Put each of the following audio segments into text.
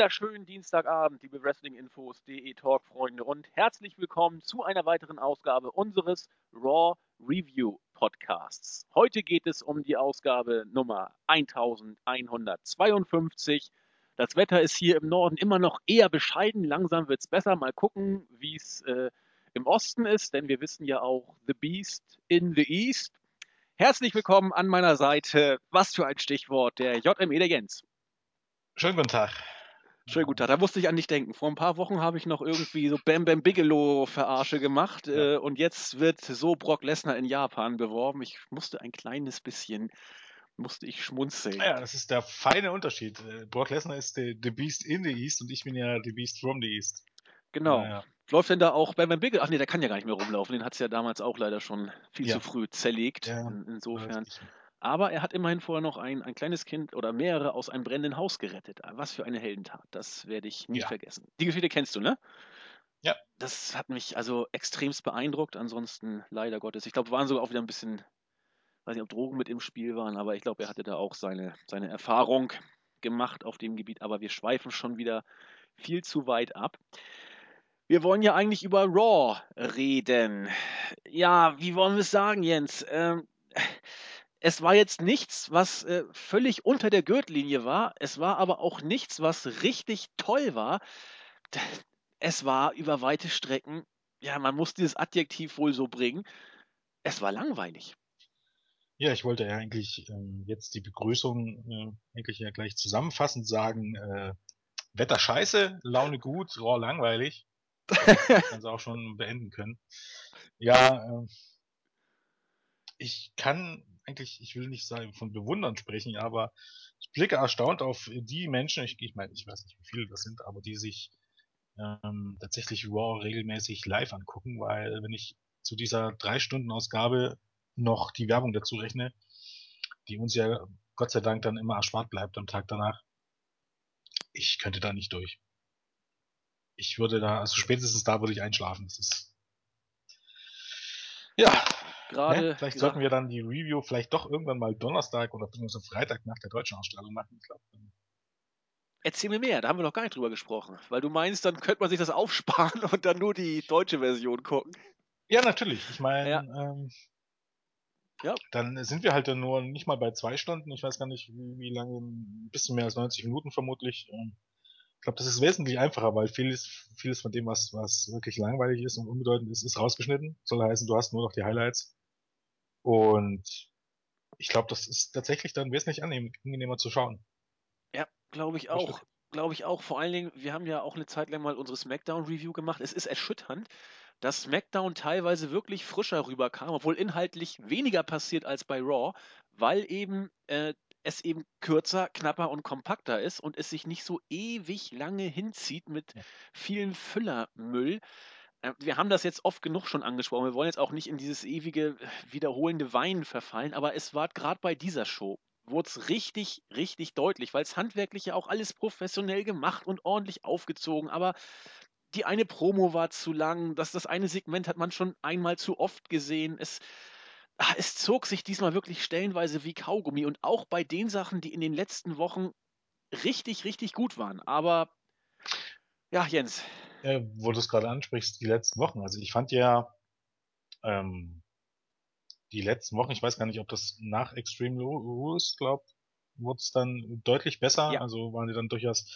wunderschönen Dienstagabend, liebe Wrestling-Infos.de Talk-Freunde und herzlich willkommen zu einer weiteren Ausgabe unseres Raw Review Podcasts. Heute geht es um die Ausgabe Nummer 1152. Das Wetter ist hier im Norden immer noch eher bescheiden, langsam wird es besser. Mal gucken, wie es äh, im Osten ist, denn wir wissen ja auch The Beast in the East. Herzlich willkommen an meiner Seite. Was für ein Stichwort, der JME der Jens. Schönen guten Tag. Schönen guten Tag. Da musste ich an dich denken. Vor ein paar Wochen habe ich noch irgendwie so Bam Bam Bigelow Verarsche gemacht ja. äh, und jetzt wird so Brock Lesnar in Japan beworben. Ich musste ein kleines bisschen musste ich schmunzeln. Ja, das ist der feine Unterschied. Äh, Brock Lesnar ist the, the Beast in the East und ich bin ja the Beast from the East. Genau. Ja, Läuft denn da auch Bam Bam Bigelow? Ach nee, der kann ja gar nicht mehr rumlaufen. Den hat es ja damals auch leider schon viel zu früh zerlegt. insofern. Richtig. Aber er hat immerhin vorher noch ein, ein kleines Kind oder mehrere aus einem brennenden Haus gerettet. Was für eine Heldentat. Das werde ich nie ja. vergessen. Die Geschichte kennst du, ne? Ja. Das hat mich also extremst beeindruckt. Ansonsten, leider Gottes. Ich glaube, waren sogar auch wieder ein bisschen, weiß nicht, ob Drogen mit im Spiel waren, aber ich glaube, er hatte da auch seine, seine Erfahrung gemacht auf dem Gebiet. Aber wir schweifen schon wieder viel zu weit ab. Wir wollen ja eigentlich über Raw reden. Ja, wie wollen wir es sagen, Jens? Ähm, es war jetzt nichts, was äh, völlig unter der Gürtellinie war. Es war aber auch nichts, was richtig toll war. Es war über weite Strecken, ja, man muss dieses Adjektiv wohl so bringen. Es war langweilig. Ja, ich wollte ja eigentlich ähm, jetzt die Begrüßung äh, eigentlich ja gleich zusammenfassend sagen, äh, Wetter scheiße, Laune gut, Raw langweilig. Kann sie auch schon beenden können. Ja, äh, ich kann eigentlich, ich will nicht sagen von bewundern sprechen, aber ich blicke erstaunt auf die Menschen, ich, ich meine, ich weiß nicht, wie viele das sind, aber die sich ähm, tatsächlich Raw regelmäßig live angucken, weil wenn ich zu dieser drei Stunden Ausgabe noch die Werbung dazu rechne, die uns ja Gott sei Dank dann immer erspart bleibt am Tag danach, ich könnte da nicht durch. Ich würde da, also spätestens da würde ich einschlafen. Das ist ja, gerade. Vielleicht sollten wir dann die Review vielleicht doch irgendwann mal Donnerstag oder beziehungsweise Freitag nach der deutschen Ausstrahlung machen. Ich glaub, Erzähl mir mehr, da haben wir noch gar nicht drüber gesprochen. Weil du meinst, dann könnte man sich das aufsparen und dann nur die deutsche Version gucken. Ja, natürlich. Ich meine, ja. ähm, ja. dann sind wir halt dann nur nicht mal bei zwei Stunden. Ich weiß gar nicht, wie, wie lange, ein bisschen mehr als 90 Minuten vermutlich. Ähm, ich glaube, das ist wesentlich einfacher, weil vieles, vieles von dem, was, was wirklich langweilig ist und unbedeutend ist, ist rausgeschnitten. Soll heißen, du hast nur noch die Highlights. Und ich glaube, das ist tatsächlich dann wesentlich angenehmer zu schauen. Ja, glaube ich auch. Glaube ich auch. Vor allen Dingen, wir haben ja auch eine Zeit lang mal unsere Smackdown-Review gemacht. Es ist erschütternd, dass Smackdown teilweise wirklich frischer rüberkam, obwohl inhaltlich weniger passiert als bei Raw, weil eben äh, es eben kürzer, knapper und kompakter ist und es sich nicht so ewig lange hinzieht mit vielen Füllermüll. Äh, wir haben das jetzt oft genug schon angesprochen. Wir wollen jetzt auch nicht in dieses ewige, äh, wiederholende Weinen verfallen, aber es war gerade bei dieser Show, wurde es richtig, richtig deutlich, weil es handwerklich ja auch alles professionell gemacht und ordentlich aufgezogen, aber die eine Promo war zu lang, das, das eine Segment hat man schon einmal zu oft gesehen. Es, ah, es zog sich diesmal wirklich stellenweise wie Kaugummi und auch bei den Sachen, die in den letzten Wochen richtig, richtig gut waren. Aber ja, Jens, äh, wo du es gerade ansprichst, die letzten Wochen. Also ich fand ja ähm, die letzten Wochen, ich weiß gar nicht, ob das nach Extreme Rules, glaube wurde es dann deutlich besser. Ja. Also waren die dann durchaus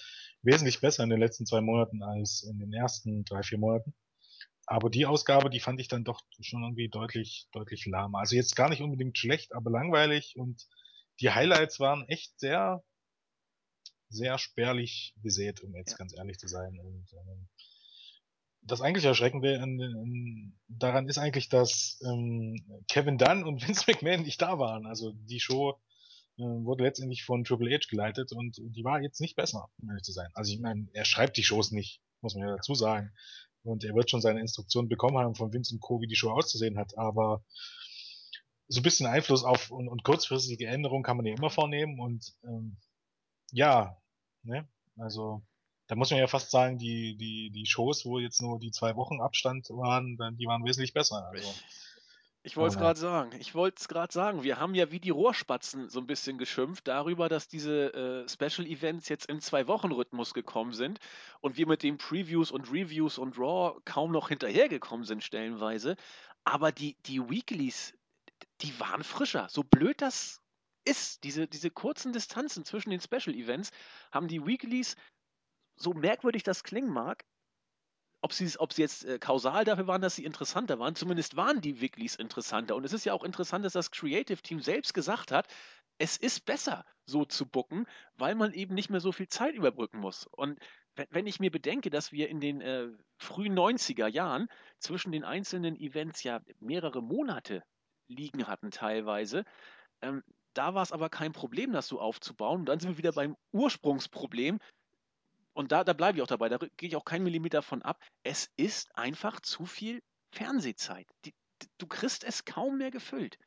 wesentlich besser in den letzten zwei Monaten als in den ersten drei, vier Monaten. Aber die Ausgabe, die fand ich dann doch schon irgendwie deutlich, deutlich lahmer. Also jetzt gar nicht unbedingt schlecht, aber langweilig und die Highlights waren echt sehr, sehr spärlich besät, um jetzt ja. ganz ehrlich zu sein. Und ähm, das eigentlich Erschreckende an, an, daran ist eigentlich, dass ähm, Kevin Dunn und Vince McMahon nicht da waren. Also die Show äh, wurde letztendlich von Triple H geleitet und die war jetzt nicht besser, um ehrlich zu sein. Also ich meine, er schreibt die Shows nicht, muss man ja dazu sagen. Und er wird schon seine Instruktionen bekommen haben von Vince und Co., wie die Show auszusehen hat, aber so ein bisschen Einfluss auf und, und kurzfristige Änderungen kann man ja immer vornehmen und ähm, ja, ne, also da muss man ja fast sagen, die, die, die Shows, wo jetzt nur die zwei Wochen Abstand waren, die waren wesentlich besser. Also, Ich wollte es gerade sagen. Ich wollte es gerade sagen. Wir haben ja wie die Rohrspatzen so ein bisschen geschimpft darüber, dass diese äh, Special Events jetzt im Zwei-Wochen-Rhythmus gekommen sind und wir mit den Previews und Reviews und Raw kaum noch hinterhergekommen sind, stellenweise. Aber die, die Weeklies, die waren frischer. So blöd das ist, diese, diese kurzen Distanzen zwischen den Special Events, haben die Weeklies, so merkwürdig das klingen mag, ob sie, ob sie jetzt äh, kausal dafür waren, dass sie interessanter waren, zumindest waren die Weeklies interessanter. Und es ist ja auch interessant, dass das Creative Team selbst gesagt hat, es ist besser, so zu bucken, weil man eben nicht mehr so viel Zeit überbrücken muss. Und wenn, wenn ich mir bedenke, dass wir in den äh, frühen 90er Jahren zwischen den einzelnen Events ja mehrere Monate liegen hatten teilweise, ähm, da war es aber kein Problem, das so aufzubauen. Und dann sind wir wieder beim Ursprungsproblem, und da, da bleibe ich auch dabei, da gehe ich auch keinen Millimeter von ab. Es ist einfach zu viel Fernsehzeit. Die, du kriegst es kaum mehr gefüllt.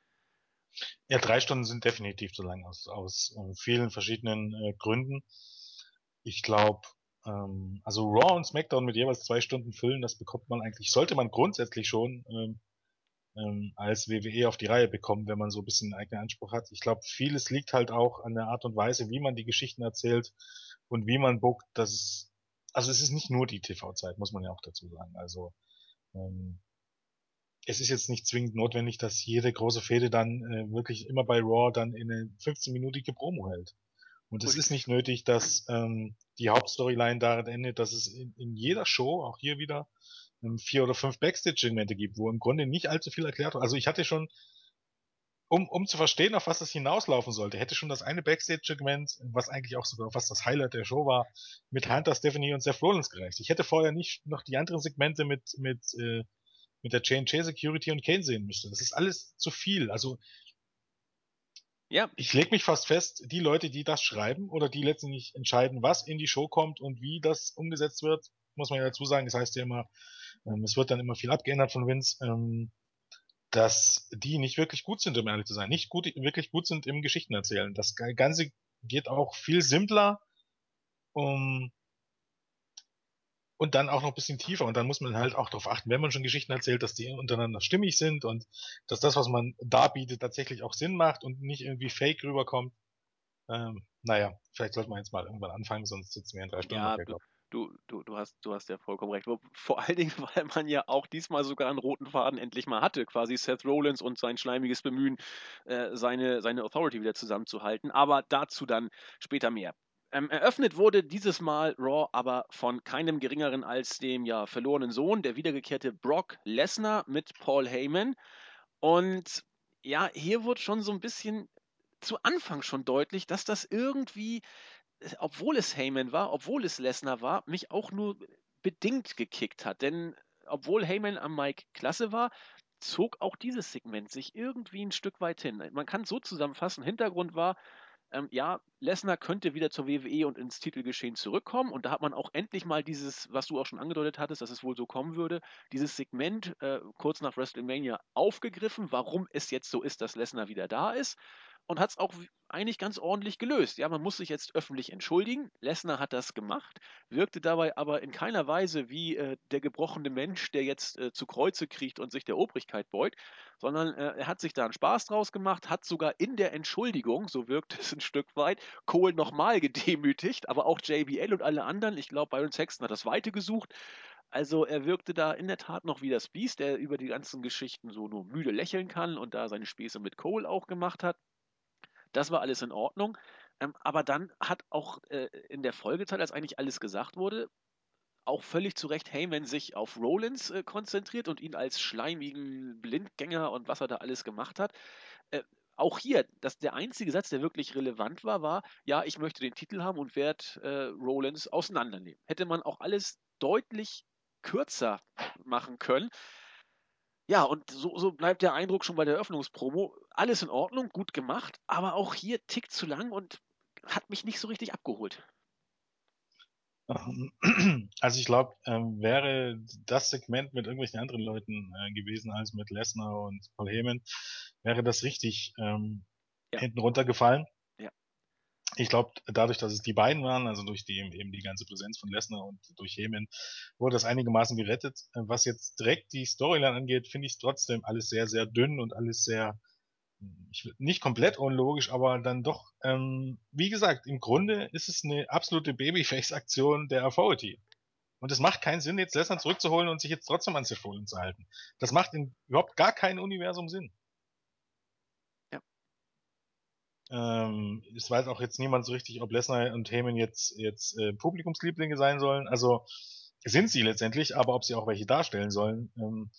Ja, drei Stunden sind definitiv zu lang aus, aus äh, vielen verschiedenen äh, Gründen. Ich glaube, ähm, also Raw und SmackDown mit jeweils zwei Stunden füllen, das bekommt man eigentlich, sollte man grundsätzlich schon ähm, ähm, als WWE auf die Reihe bekommen, wenn man so ein bisschen einen eigenen Anspruch hat. Ich glaube, vieles liegt halt auch an der Art und Weise, wie man die Geschichten erzählt und wie man bookt, dass es, also es ist nicht nur die TV-Zeit, muss man ja auch dazu sagen. Also ähm, es ist jetzt nicht zwingend notwendig, dass jede große Fehde dann äh, wirklich immer bei Raw dann in eine 15-minütige Promo hält. Und es ist nicht nötig, dass ähm, die Hauptstoryline darin endet, dass es in, in jeder Show, auch hier wieder, vier oder fünf Backstage-Segmente gibt, wo im Grunde nicht allzu viel erklärt wird. Also ich hatte schon um, um zu verstehen, auf was das hinauslaufen sollte, hätte schon das eine Backstage-Segment, was eigentlich auch sogar was das Highlight der Show war, mit Hunter, Stephanie und Seth Rollins gereicht. Ich hätte vorher nicht noch die anderen Segmente mit, mit, äh, mit der J&J Security und Kane sehen müssen. Das ist alles zu viel. Also, ja. ich leg mich fast fest, die Leute, die das schreiben oder die letztendlich entscheiden, was in die Show kommt und wie das umgesetzt wird, muss man ja dazu sagen, das heißt ja immer, ähm, es wird dann immer viel abgeändert von Vince, ähm, dass die nicht wirklich gut sind, um ehrlich zu sein. Nicht gut, wirklich gut sind im Geschichtenerzählen. Das Ganze geht auch viel simpler um, und dann auch noch ein bisschen tiefer. Und dann muss man halt auch darauf achten, wenn man schon Geschichten erzählt, dass die untereinander stimmig sind und dass das, was man darbietet, tatsächlich auch Sinn macht und nicht irgendwie fake rüberkommt. Ähm, naja, vielleicht sollte man jetzt mal irgendwann anfangen, sonst sitzen wir in drei Stunden. Ja, Du, du, du, hast, du hast ja vollkommen recht. Vor allen Dingen, weil man ja auch diesmal sogar einen roten Faden endlich mal hatte. Quasi Seth Rollins und sein schleimiges Bemühen, äh, seine, seine Authority wieder zusammenzuhalten. Aber dazu dann später mehr. Ähm, eröffnet wurde dieses Mal Raw aber von keinem geringeren als dem ja verlorenen Sohn, der wiedergekehrte Brock Lesnar mit Paul Heyman. Und ja, hier wurde schon so ein bisschen zu Anfang schon deutlich, dass das irgendwie obwohl es Heyman war, obwohl es Lesnar war, mich auch nur bedingt gekickt hat. Denn obwohl Heyman am Mike klasse war, zog auch dieses Segment sich irgendwie ein Stück weit hin. Man kann es so zusammenfassen, Hintergrund war, ähm, ja, Lesnar könnte wieder zur WWE und ins Titelgeschehen zurückkommen und da hat man auch endlich mal dieses, was du auch schon angedeutet hattest, dass es wohl so kommen würde, dieses Segment äh, kurz nach WrestleMania aufgegriffen, warum es jetzt so ist, dass Lesnar wieder da ist und hat es auch eigentlich ganz ordentlich gelöst. Ja, man muss sich jetzt öffentlich entschuldigen. Lesnar hat das gemacht, wirkte dabei aber in keiner Weise wie äh, der gebrochene Mensch, der jetzt äh, zu Kreuze kriecht und sich der Obrigkeit beugt, sondern äh, er hat sich da einen Spaß draus gemacht, hat sogar in der Entschuldigung, so wirkt es ein Stück weit, Cole nochmal gedemütigt, aber auch JBL und alle anderen. Ich glaube, Byron Sexton hat das Weite gesucht. Also er wirkte da in der Tat noch wie das Biest, der über die ganzen Geschichten so nur müde lächeln kann und da seine Späße mit Cole auch gemacht hat. Das war alles in Ordnung. Ähm, aber dann hat auch äh, in der Folgezeit, als eigentlich alles gesagt wurde, auch völlig zu Recht Heyman sich auf Rollins äh, konzentriert und ihn als schleimigen Blindgänger und was er da alles gemacht hat. Äh, auch hier, das, der einzige Satz, der wirklich relevant war, war, ja, ich möchte den Titel haben und werde äh, Rollins auseinandernehmen. Hätte man auch alles deutlich kürzer machen können. Ja, und so, so bleibt der Eindruck schon bei der Eröffnungspromo. Alles in Ordnung, gut gemacht, aber auch hier tickt zu lang und hat mich nicht so richtig abgeholt. Ähm, also ich glaube, ähm, wäre das Segment mit irgendwelchen anderen Leuten äh, gewesen als mit Lesnar und Paul Heyman, wäre das richtig ähm, ja. hinten runtergefallen. Ich glaube, dadurch, dass es die beiden waren, also durch die eben die ganze Präsenz von Lesnar und durch Heyman, wurde das einigermaßen gerettet. Was jetzt direkt die Storyline angeht, finde ich trotzdem alles sehr, sehr dünn und alles sehr, ich, nicht komplett unlogisch, aber dann doch, ähm, wie gesagt, im Grunde ist es eine absolute Babyface-Aktion der Authority. Und es macht keinen Sinn, jetzt Lesnar zurückzuholen und sich jetzt trotzdem an Seth Rollins zu halten. Das macht in überhaupt gar kein Universum Sinn. Ähm, es weiß auch jetzt niemand so richtig, ob Lesnar und Heyman jetzt, jetzt äh, Publikumslieblinge sein sollen. Also sind sie letztendlich, aber ob sie auch welche darstellen sollen, ähm,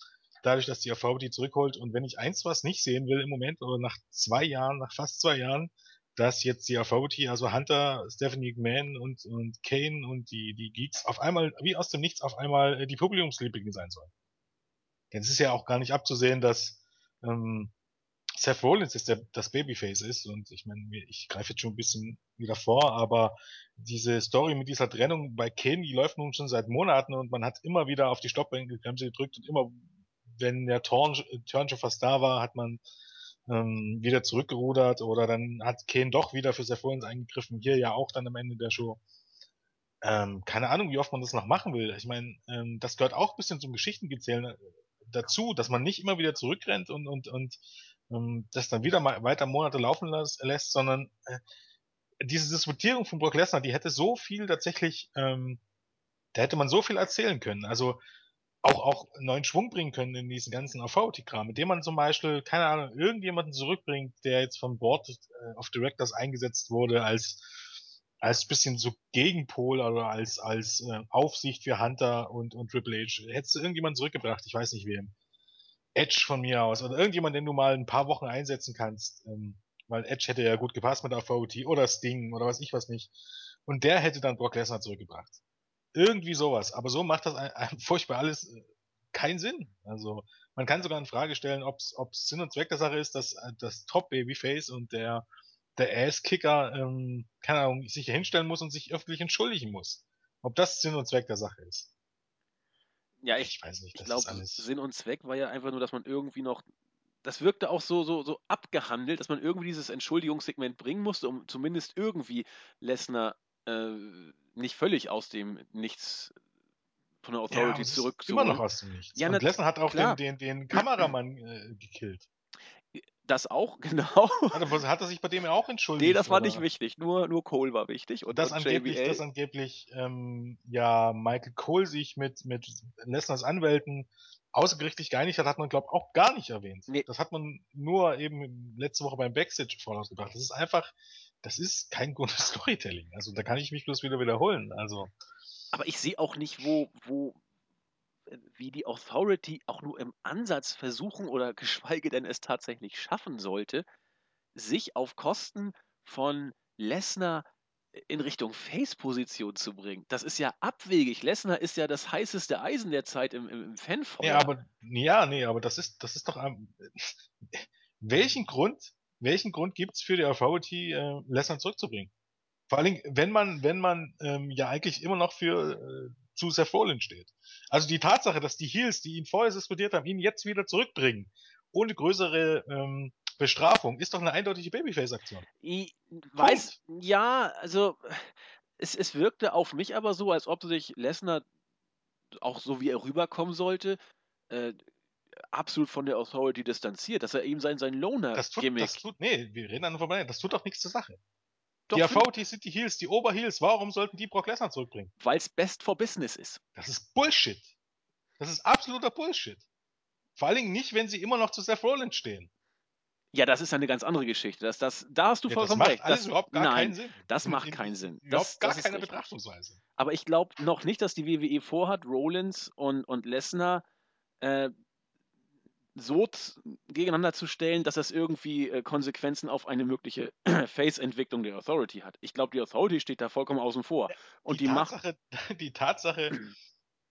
dadurch, dass die AV die zurückholt. Und wenn ich eins was nicht sehen will im Moment, oder nach zwei Jahren, nach fast zwei Jahren, dass jetzt die AVT, also Hunter, Stephanie McMahon und, und Kane und die, die Geeks auf einmal, wie aus dem Nichts, auf einmal äh, die Publikumslieblinge sein sollen. Denn es ist ja auch gar nicht abzusehen, dass ähm, Seth Rollins ist der, das Babyface ist und ich meine, ich greife jetzt schon ein bisschen wieder vor, aber diese Story mit dieser Trennung bei Kane, die läuft nun schon seit Monaten und man hat immer wieder auf die Stoppbremse gedrückt und immer, wenn der Turn, Turn schon fast da war, hat man ähm, wieder zurückgerudert oder dann hat Kane doch wieder für Seth Rollins eingegriffen, hier ja auch dann am Ende der Show. Ähm, keine Ahnung, wie oft man das noch machen will. Ich meine, ähm, das gehört auch ein bisschen zum Geschichtengezählen äh, dazu, dass man nicht immer wieder zurückrennt und, und, und ähm, das dann wieder mal weiter Monate laufen lässt, sondern äh, diese Diskutierung von Brock Lesnar, die hätte so viel tatsächlich, ähm, da hätte man so viel erzählen können. Also auch, auch neuen Schwung bringen können in diesen ganzen AV-Kram, mit dem man zum Beispiel, keine Ahnung, irgendjemanden zurückbringt, der jetzt vom Board äh, of Directors eingesetzt wurde als als bisschen so Gegenpol oder als als äh, Aufsicht für Hunter und und Triple H. Hättest du irgendjemanden zurückgebracht, ich weiß nicht wem. Edge von mir aus oder irgendjemand, den du mal ein paar Wochen einsetzen kannst. Ähm, weil Edge hätte ja gut gepasst mit der VOT oder Sting oder was ich was nicht. Und der hätte dann Brock Lesnar zurückgebracht. Irgendwie sowas. Aber so macht das ein, ein furchtbar alles äh, keinen Sinn. Also man kann sogar in Frage stellen, ob es Sinn und Zweck der Sache ist, dass äh, das Top Babyface und der der Ass-Kicker, ähm, keine Ahnung, sich hinstellen muss und sich öffentlich entschuldigen muss. Ob das Sinn und Zweck der Sache ist. Ja, ich, ich weiß nicht. Ich glaube, Sinn und Zweck war ja einfach nur, dass man irgendwie noch. Das wirkte auch so, so, so abgehandelt, dass man irgendwie dieses Entschuldigungssegment bringen musste, um zumindest irgendwie Lesnar äh, nicht völlig aus dem Nichts von der Authority ja, zurückzuholen. Immer noch aus dem Nichts. Ja, und Lesnar hat auch den, den, den Kameramann äh, gekillt. Das auch, genau. Hat, hat er sich bei dem ja auch entschuldigt? Nee, das war oder? nicht wichtig. Nur, nur Cole war wichtig. Und das, angeblich, JBL. das angeblich, ähm, ja, Michael Cole sich mit, mit Lesners Anwälten außergerichtlich geeinigt hat, hat man, glaube ich, auch gar nicht erwähnt. Nee. Das hat man nur eben letzte Woche beim Backstage vorausgebracht. Das ist einfach, das ist kein gutes Storytelling. Also da kann ich mich bloß wieder wiederholen. Also. Aber ich sehe auch nicht, wo, wo, wie die Authority auch nur im Ansatz versuchen oder geschweige denn es tatsächlich schaffen sollte, sich auf Kosten von Lesnar in Richtung Face-Position zu bringen. Das ist ja abwegig. Lesnar ist ja das heißeste Eisen der Zeit im, im, im Fanfeuer. Ja, aber ja, nee, aber das ist, das ist doch ähm, welchen Grund, welchen Grund gibt's für die Authority, äh, Lesnar zurückzubringen? Vor allem, wenn man, wenn man ähm, ja eigentlich immer noch für äh, zu Seth Rollins steht. Also die Tatsache, dass die Heels, die ihn vorher suspendiert haben, ihn jetzt wieder zurückbringen, ohne größere ähm, Bestrafung, ist doch eine eindeutige Babyface-Aktion. Ich weiß, Punkt. ja, also es, es wirkte auf mich aber so, als ob sich Lesnar, auch so wie er rüberkommen sollte, äh, absolut von der Authority distanziert, dass er eben sein, sein Loner-Gimmick... Das, das tut, nee, wir reden an vorbei, das tut doch nichts zur Sache. Doch, die AVT sind die Heels, die Oberheels. Warum sollten die Brock Lesnar zurückbringen? Weil es best for business ist. Das ist Bullshit. Das ist absoluter Bullshit. Vor allen Dingen nicht, wenn sie immer noch zu Seth Rollins stehen. Ja, das ist eine ganz andere Geschichte. Das, das, da hast du ja, vollkommen das recht. Alles das überhaupt gar nein, keinen Sinn. Das macht keinen Sinn. Überhaupt das, gar keine Betrachtungsweise. Aber ich glaube noch nicht, dass die WWE vorhat, Rollins und, und Lesnar äh, so gegeneinander zu stellen, dass das irgendwie äh, Konsequenzen auf eine mögliche Face-Entwicklung der Authority hat. Ich glaube, die Authority steht da vollkommen außen vor. Und die, die Tatsache, macht. Die Tatsache,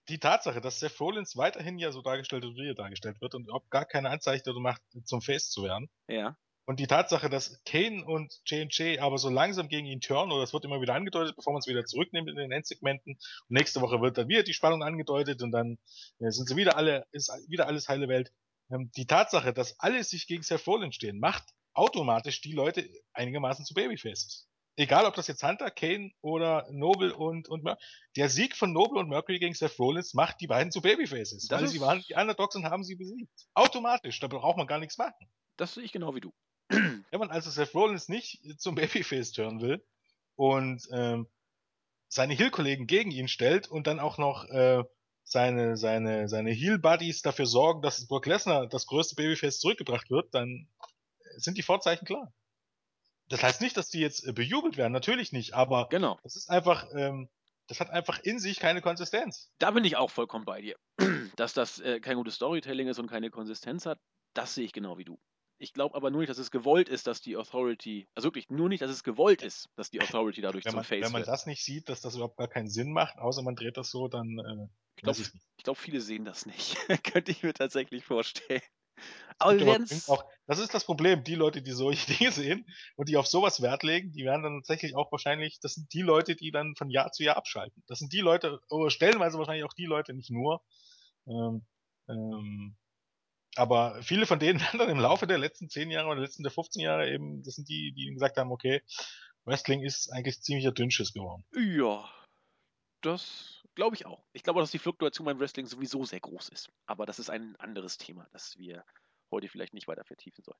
die Tatsache, dass Seth Rollins weiterhin ja so dargestellt wird, wie er dargestellt wird und überhaupt gar keine Anzeichen macht, zum Face zu werden. Ja. Und die Tatsache, dass Kane und J&J aber so langsam gegen ihn turnen, oder es wird immer wieder angedeutet, bevor man es wieder zurücknimmt in den Endsegmenten. Und nächste Woche wird dann wieder die Spannung angedeutet und dann ja, sind sie wieder alle, ist wieder alles heile Welt. Ähm, die Tatsache, dass alle sich gegen Seth Rollins stehen, macht automatisch die Leute einigermaßen zu Babyfaces. egal ob das jetzt Hunter, Kane oder Noble und, und Mer der Sieg von Noble und Mercury gegen Seth Rollins macht die beiden zu Babyfaces, Das weil ist- sie waren die Underdogs und haben sie besiegt. Automatisch, da braucht man gar nichts machen. Das sehe ich genau wie du. Wenn man also Seth Rollins nicht zum Babyface turnen will und ähm, seine Heel-Kollegen gegen ihn stellt und dann auch noch äh, seine, seine, seine Heel-Buddies dafür sorgen, dass Brock Lesnar das größte Babyface zurückgebracht wird, dann sind die Vorzeichen klar. Das heißt nicht, dass die jetzt äh, bejubelt werden, natürlich nicht, aber Genau. das ist einfach, ähm, das hat einfach in sich keine Konsistenz. Da bin ich auch vollkommen bei dir. Dass das äh, kein gutes Storytelling ist und keine Konsistenz hat, das sehe ich genau wie du. Ich glaube aber nur nicht, dass es gewollt ist, dass die Authority, also wirklich nur nicht, dass es gewollt ist, dass die Authority dadurch Wenn zum man, Face wenn man wird. das nicht sieht, dass das überhaupt gar keinen Sinn macht, außer man dreht das so, dann äh, Ich glaube, glaub, viele sehen das nicht. Könnte ich mir tatsächlich vorstellen. Aber wir werden auch, das ist das Problem, die Leute, die solche Dinge sehen und die auf sowas Wert legen, die werden dann tatsächlich auch wahrscheinlich, das sind die Leute, die dann von Jahr zu Jahr abschalten. Das sind die Leute, oder stellenweise wahrscheinlich auch die Leute, nicht nur. Ähm, ähm, aber viele von denen werden dann im Laufe der letzten 10 Jahre oder letzten der 15 Jahre eben, das sind die, die gesagt haben, okay, Wrestling ist eigentlich ziemlicher Dünnschiss geworden. Ja, das glaube ich auch. Ich glaube auch, dass die Fluktuation beim Wrestling sowieso sehr groß ist. Aber das ist ein anderes Thema, das wir heute vielleicht nicht weiter vertiefen sollen.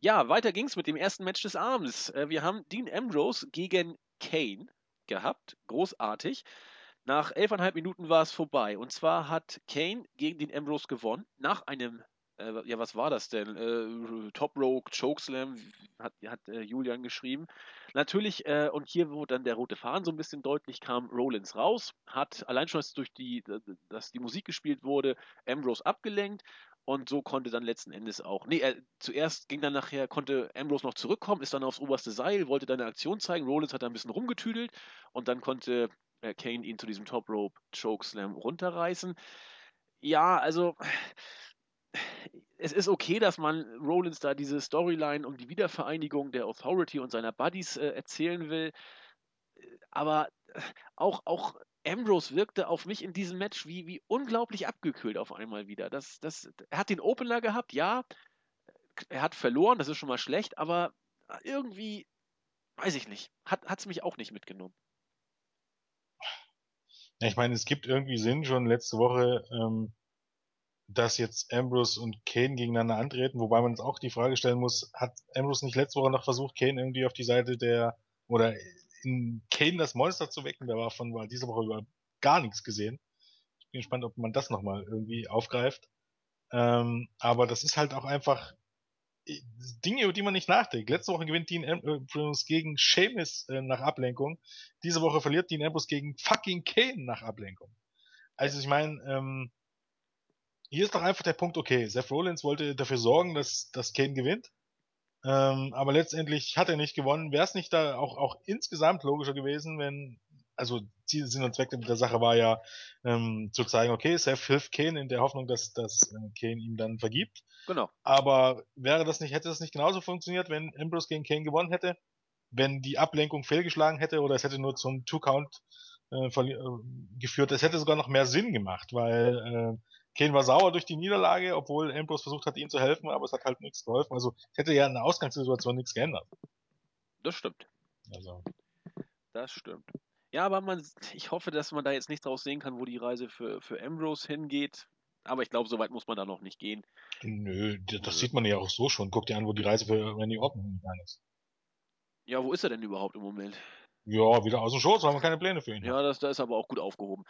Ja, weiter ging's mit dem ersten Match des Abends. Äh, Wir haben Dean Ambrose gegen Kane gehabt. Großartig. Nach elfeinhalb Minuten war es vorbei. Und zwar hat Kane gegen den Ambrose gewonnen. Nach einem, äh, ja, was war das denn? Äh, Top Rope, Chokeslam, hat, hat äh, Julian geschrieben. Natürlich, äh, und hier, wo dann der rote Faden so ein bisschen deutlich kam, Rollins raus, hat allein schon, dass durch die, dass die Musik gespielt wurde, Ambrose abgelenkt. Und so konnte dann letzten Endes auch. Nee, er, zuerst ging dann nachher, konnte Ambrose noch zurückkommen, ist dann aufs oberste Seil, wollte dann eine Aktion zeigen. Rollins hat da ein bisschen rumgetüdelt und dann konnte äh, Kane ihn zu diesem Top Rope Chokeslam runterreißen. Ja, also es ist okay, dass man Rollins da diese Storyline um die Wiedervereinigung der Authority und seiner Buddies äh, erzählen will. Aber äh, auch, auch Ambrose wirkte auf mich in diesem Match wie, wie unglaublich abgekühlt auf einmal wieder. Das, das, er hat den Opener gehabt, ja. Er hat verloren, das ist schon mal schlecht, aber irgendwie, weiß ich nicht, hat es mich auch nicht mitgenommen. Ich meine, es gibt irgendwie Sinn schon letzte Woche, ähm, dass jetzt Ambrose und Kane gegeneinander antreten, wobei man jetzt auch die Frage stellen muss, hat Ambrose nicht letzte Woche noch versucht, Kane irgendwie auf die Seite der, oder in Kane das Monster zu wecken, da war von war diese Woche über gar nichts gesehen. Ich bin gespannt, ob man das nochmal irgendwie aufgreift. Ähm, aber das ist halt auch einfach äh, Dinge, über die man nicht nachdenkt. Letzte Woche gewinnt Dean Ambrose gegen Sheamus äh, nach Ablenkung. Diese Woche verliert Dean Ambrose gegen fucking Kane nach Ablenkung. Also ich meine, ähm, hier ist doch einfach der Punkt, okay, Seth Rollins wollte dafür sorgen, dass, dass Kane gewinnt. Ähm, aber letztendlich hat er nicht gewonnen. Wäre es nicht da auch, auch insgesamt logischer gewesen, wenn, also Ziel, Sinn und Zweck der Sache war ja, ähm, zu zeigen, okay, Seth hilft Kane in der Hoffnung, dass, dass äh, Kane ihm dann vergibt. Genau. Aber wäre das nicht, hätte das nicht genauso funktioniert, wenn Ambrose gegen Kane gewonnen hätte? Wenn die Ablenkung fehlgeschlagen hätte oder es hätte nur zum Two-Count äh, äh, geführt, es hätte sogar noch mehr Sinn gemacht, weil äh, Kane war sauer durch die Niederlage, obwohl Ambrose versucht hat, ihm zu helfen, aber es hat halt nichts geholfen. Also hätte ja in der Ausgangssituation nichts geändert. Das stimmt. Also, Das stimmt. Ja, aber man, ich hoffe, dass man da jetzt nicht draus sehen kann, wo die Reise für, für Ambrose hingeht. Aber ich glaube, so weit muss man da noch nicht gehen. nö, das sieht man ja auch so schon. Guck dir an, wo die Reise für Randy Orton hingegangen ist. Ja, wo ist er denn überhaupt im Moment? Ja, wieder aus dem Schoß, weil man keine Pläne für ihn. Ja, das, da ist aber auch gut aufgehoben.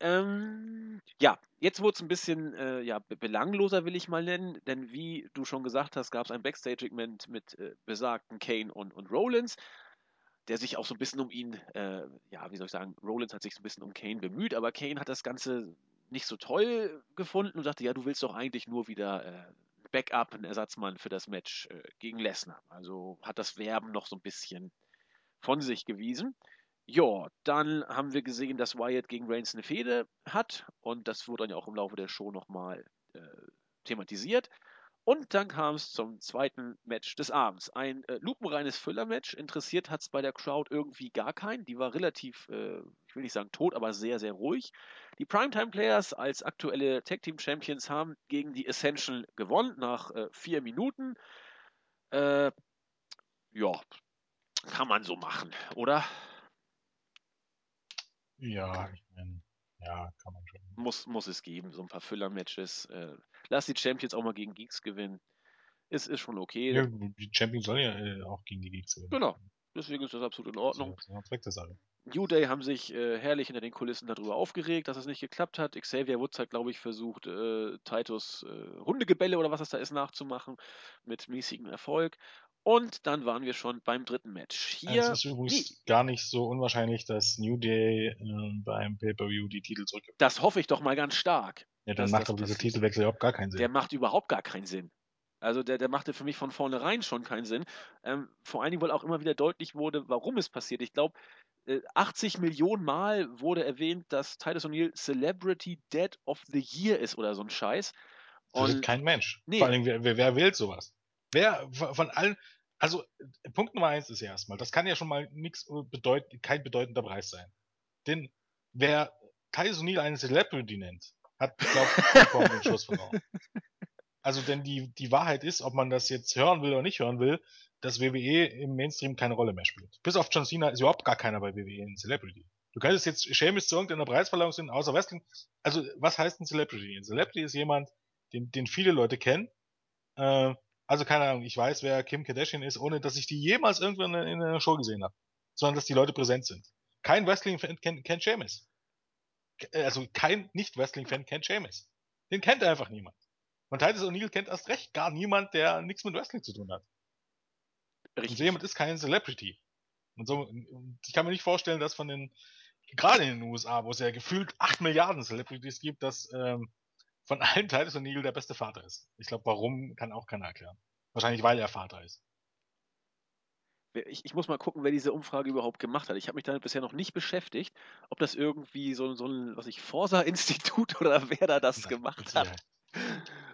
Ähm, ja, jetzt wurde es ein bisschen äh, ja, be- belangloser, will ich mal nennen, denn wie du schon gesagt hast, gab es ein Backstage-Segment mit äh, besagten Kane und, und Rollins, der sich auch so ein bisschen um ihn, äh, ja, wie soll ich sagen, Rollins hat sich so ein bisschen um Kane bemüht, aber Kane hat das Ganze nicht so toll gefunden und sagte, ja, du willst doch eigentlich nur wieder äh, Backup, einen Ersatzmann für das Match äh, gegen Lesnar. Also hat das Werben noch so ein bisschen von sich gewiesen. Ja, dann haben wir gesehen, dass Wyatt gegen Reigns eine Fehde hat und das wurde dann ja auch im Laufe der Show nochmal äh, thematisiert. Und dann kam es zum zweiten Match des Abends. Ein äh, lupenreines Füller-Match. Interessiert hat es bei der Crowd irgendwie gar keinen. Die war relativ, äh, ich will nicht sagen tot, aber sehr, sehr ruhig. Die Primetime Players als aktuelle Tag Team Champions haben gegen die Essential gewonnen nach äh, vier Minuten. Äh, ja, Kann man so machen, oder? Ja, ich meine, ja, kann man schon. Muss, muss es geben, so ein paar Füller-Matches. Äh, lass die Champions auch mal gegen Geeks gewinnen. Es ist schon okay. Ja, die Champions sollen ja äh, auch gegen die Geeks gewinnen. Genau. Deswegen ist das absolut in Ordnung. Das ja Zweck der Sache. New Day haben sich äh, herrlich hinter den Kulissen darüber aufgeregt, dass es nicht geklappt hat. Xavier Woods hat, glaube ich, versucht, äh, Titus äh, Hundegebälle oder was das da ist nachzumachen, mit mäßigem Erfolg. Und dann waren wir schon beim dritten Match. Hier, es ist übrigens nee, gar nicht so unwahrscheinlich, dass New Day äh, beim Pay-Per-View die Titel zurückgibt. das hoffe ich doch mal ganz stark. Ja, dann macht das doch dieser passiert. Titelwechsel überhaupt gar keinen Sinn. Der macht überhaupt gar keinen Sinn. Also der, der machte für mich von vornherein schon keinen Sinn. Ähm, vor allen Dingen, weil auch immer wieder deutlich wurde, warum es passiert. Ich glaube, äh, 80 Millionen Mal wurde erwähnt, dass Titus O'Neill Celebrity Dead of the Year ist oder so ein Scheiß. das will Und kein Mensch. Nee. Vor allem, wer, wer, wer will sowas? Wer von allen, also äh, Punkt Nummer eins ist ja erstmal, das kann ja schon mal nichts bedeut, kein bedeutender Preis sein. Denn wer Titus O'Neill einen Celebrity nennt, hat, glaube ich, den Schuss verloren. Also denn die, die Wahrheit ist, ob man das jetzt hören will oder nicht hören will, dass WWE im Mainstream keine Rolle mehr spielt. Bis auf John Cena ist überhaupt gar keiner bei WWE ein Celebrity. Du könntest jetzt Sheamus zu irgendeiner Preisverleihung sind, außer Wrestling. Also, was heißt ein Celebrity? Ein Celebrity ist jemand, den, den viele Leute kennen. Äh, also, keine Ahnung, ich weiß, wer Kim Kardashian ist, ohne dass ich die jemals irgendwo in, in einer Show gesehen habe. Sondern, dass die Leute präsent sind. Kein Wrestling-Fan kennt, kennt Sheamus. Ke- äh, Also, kein Nicht-Wrestling-Fan kennt Sheamus. Den kennt einfach niemand. Und Titus O'Neill kennt erst recht gar niemand, der nichts mit Wrestling zu tun hat. Und richtig. so jemand ist kein Celebrity. Und so, und ich kann mir nicht vorstellen, dass von den, gerade in den USA, wo es ja gefühlt 8 Milliarden Celebrities gibt, dass ähm, von allen Titus O'Neill der beste Vater ist. Ich glaube, warum, kann auch keiner erklären. Wahrscheinlich, weil er Vater ist. Ich, ich muss mal gucken, wer diese Umfrage überhaupt gemacht hat. Ich habe mich damit bisher noch nicht beschäftigt, ob das irgendwie so, so ein, was ich, Forsa-Institut oder wer da das Na, gemacht hat.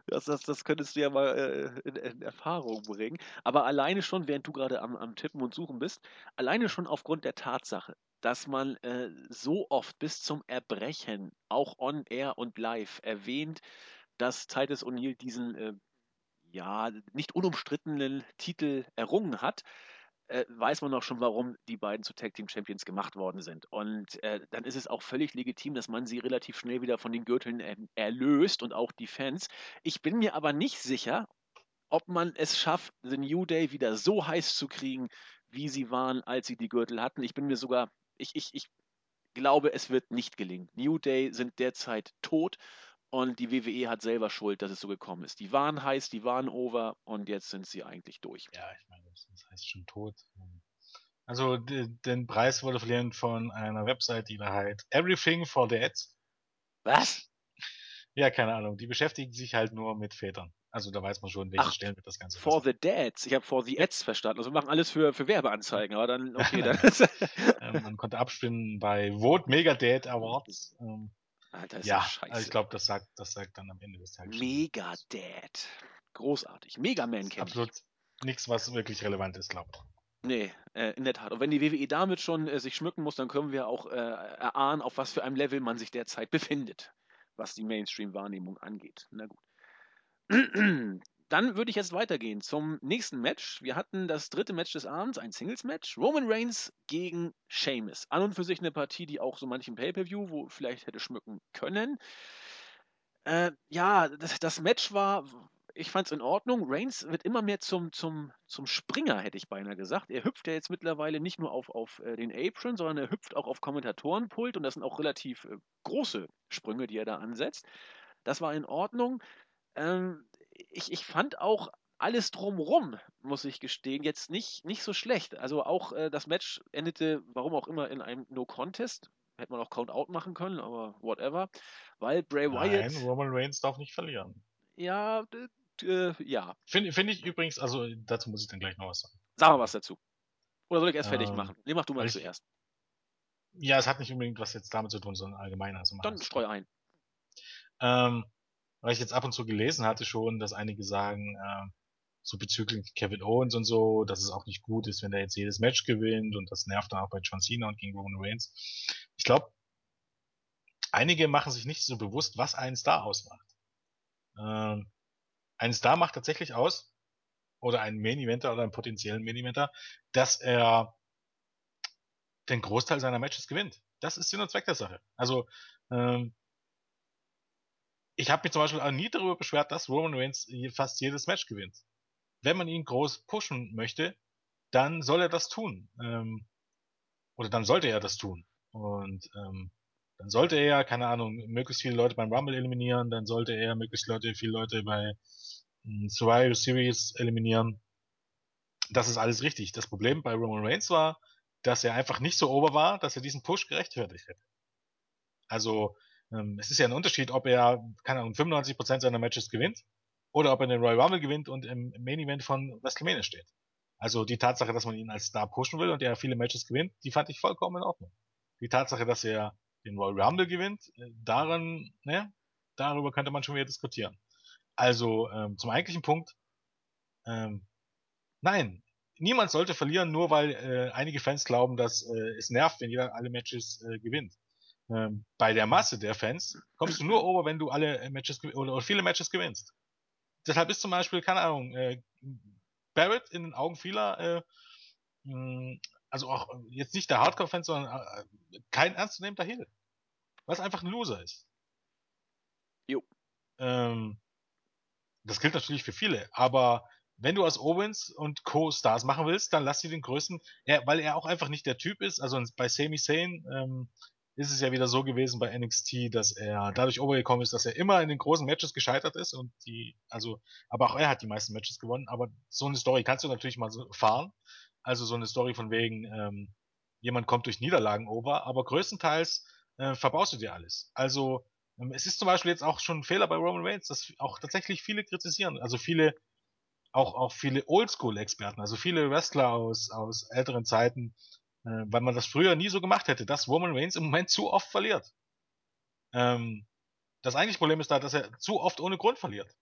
Das, das, das könntest du ja mal äh, in, in Erfahrung bringen. Aber alleine schon, während du gerade am, am Tippen und Suchen bist, alleine schon aufgrund der Tatsache, dass man äh, so oft bis zum Erbrechen, auch on air und live, erwähnt, dass Titus O'Neill diesen äh, ja nicht unumstrittenen Titel errungen hat, äh, weiß man auch schon, warum die beiden zu Tag Team Champions gemacht worden sind. Und äh, dann ist es auch völlig legitim, dass man sie relativ schnell wieder von den Gürteln ähm, erlöst und auch die Fans. Ich bin mir aber nicht sicher, ob man es schafft, The New Day wieder so heiß zu kriegen, wie sie waren, als sie die Gürtel hatten. Ich bin mir sogar, ich, ich, ich glaube, es wird nicht gelingen. New Day sind derzeit tot und die WWE hat selber Schuld, dass es so gekommen ist. Die waren heiß, die waren over und jetzt sind sie eigentlich durch. Ja, ich meine, das heißt schon tot. Also, den Preis wurde verliehen von einer Website, die da heißt Everything for Dads. Was? Ja, keine Ahnung. Die beschäftigen sich halt nur mit Vätern. Also, da weiß man schon, welchen Ach, Stellen wird das Ganze For passen. the Dads. Ich habe For the Ads verstanden. Also wir machen alles für, für Werbeanzeigen, aber dann, okay, dann. Ähm, man konnte abstimmen bei Vote Mega Dad Awards. Ähm, Alter, ist ja, scheiße. also ich glaube, das sagt, das sagt dann am Ende des Tages. Mega Dad. Großartig. Mega Man kennt absolut nichts, was wirklich relevant ist, glaube ich. Nee, äh, in der Tat. Und wenn die WWE damit schon äh, sich schmücken muss, dann können wir auch äh, erahnen, auf was für einem Level man sich derzeit befindet, was die Mainstream-Wahrnehmung angeht. Na gut. Dann würde ich jetzt weitergehen zum nächsten Match. Wir hatten das dritte Match des Abends, ein Singles-Match. Roman Reigns gegen Sheamus. An und für sich eine Partie, die auch so manchen Pay-Per-View, wo vielleicht hätte schmücken können. Äh, ja, das, das Match war, ich fand es in Ordnung. Reigns wird immer mehr zum, zum, zum Springer, hätte ich beinahe gesagt. Er hüpft ja jetzt mittlerweile nicht nur auf, auf äh, den Apron, sondern er hüpft auch auf Kommentatorenpult und das sind auch relativ äh, große Sprünge, die er da ansetzt. Das war in Ordnung. Ähm, ich, ich fand auch alles drumrum, muss ich gestehen, jetzt nicht, nicht so schlecht. Also auch äh, das Match endete, warum auch immer, in einem No-Contest. Hätte man auch Count-Out machen können, aber whatever. Weil Bray Wyatt. Nein, Roman Reigns darf nicht verlieren. Ja, äh, ja. Finde finde ich übrigens, also dazu muss ich dann gleich noch was sagen. Sag mal was dazu. Oder soll ich erst fertig Ähm, machen? Nee, mach du mal weil ich- zuerst. Ja, es hat nicht unbedingt was jetzt damit zu tun, sondern allgemein. Also Dann streu ein. Ähm, weil ich jetzt ab und zu gelesen hatte schon, dass einige sagen, ähm, so bezüglich Kevin Owens und so, dass es auch nicht gut ist, wenn er jetzt jedes Match gewinnt und das nervt dann auch bei John Cena und gegen Roman Reigns. Ich glaube, einige machen sich nicht so bewusst, was einen Star ausmacht. Ähm, ein Star macht tatsächlich aus, oder einen Main Eventer oder einen potenziellen Main Eventer, dass er den Großteil seiner Matches gewinnt. Das ist Sinn und Zweck der Sache. Also, ähm, ich habe mich zum Beispiel auch nie darüber beschwert, dass Roman Reigns fast jedes Match gewinnt. Wenn man ihn groß pushen möchte, dann soll er das tun. Ähm, oder dann sollte er das tun. Und ähm, dann sollte er, keine Ahnung, möglichst viele Leute beim Rumble eliminieren, dann sollte er möglichst Leute, viele Leute bei äh, Survivor Series eliminieren. Das ist alles richtig. Das Problem bei Roman Reigns war, dass er einfach nicht so over war, dass er diesen Push gerechtfertigt hätte. Also, ähm, es ist ja ein Unterschied, ob er, keine Ahnung, 95% seiner Matches gewinnt oder ob er den Royal Rumble gewinnt und im Main Event von WrestleMania steht. Also die Tatsache, dass man ihn als Star pushen will und er viele Matches gewinnt, die fand ich vollkommen in Ordnung. Die Tatsache, dass er den Royal Rumble gewinnt, äh, daran, ne, darüber könnte man schon wieder diskutieren. Also ähm, zum eigentlichen Punkt, ähm, nein, niemand sollte verlieren, nur weil äh, einige Fans glauben, dass äh, es nervt, wenn jeder alle Matches äh, gewinnt. Ähm, bei der Masse der Fans kommst du nur over, wenn du alle Matches oder, oder viele Matches gewinnst. Deshalb ist zum Beispiel, keine Ahnung, äh, Barrett in den Augen vieler, äh, also auch jetzt nicht der Hardcore-Fan, sondern äh, kein ernstzunehmender Heel. Was einfach ein Loser ist. Jo. Ähm, das gilt natürlich für viele, aber wenn du aus Owens und Co-Stars machen willst, dann lass sie den größten, er, weil er auch einfach nicht der Typ ist. Also bei Sami Zayn ähm, ist es ja wieder so gewesen bei NXT, dass er dadurch overgekommen ist, dass er immer in den großen Matches gescheitert ist und die, also, aber auch er hat die meisten Matches gewonnen. Aber so eine Story kannst du natürlich mal so fahren. Also so eine Story von wegen, ähm, jemand kommt durch Niederlagen over, aber größtenteils äh, verbaust du dir alles. Also ähm, es ist zum Beispiel jetzt auch schon ein Fehler bei Roman Reigns, dass auch tatsächlich viele kritisieren. Also viele auch, auch viele Oldschool-Experten, also viele Wrestler aus, aus älteren Zeiten, äh, weil man das früher nie so gemacht hätte, dass Roman Reigns im Moment zu oft verliert. Ähm, das eigentliche Problem ist da, dass er zu oft ohne Grund verliert.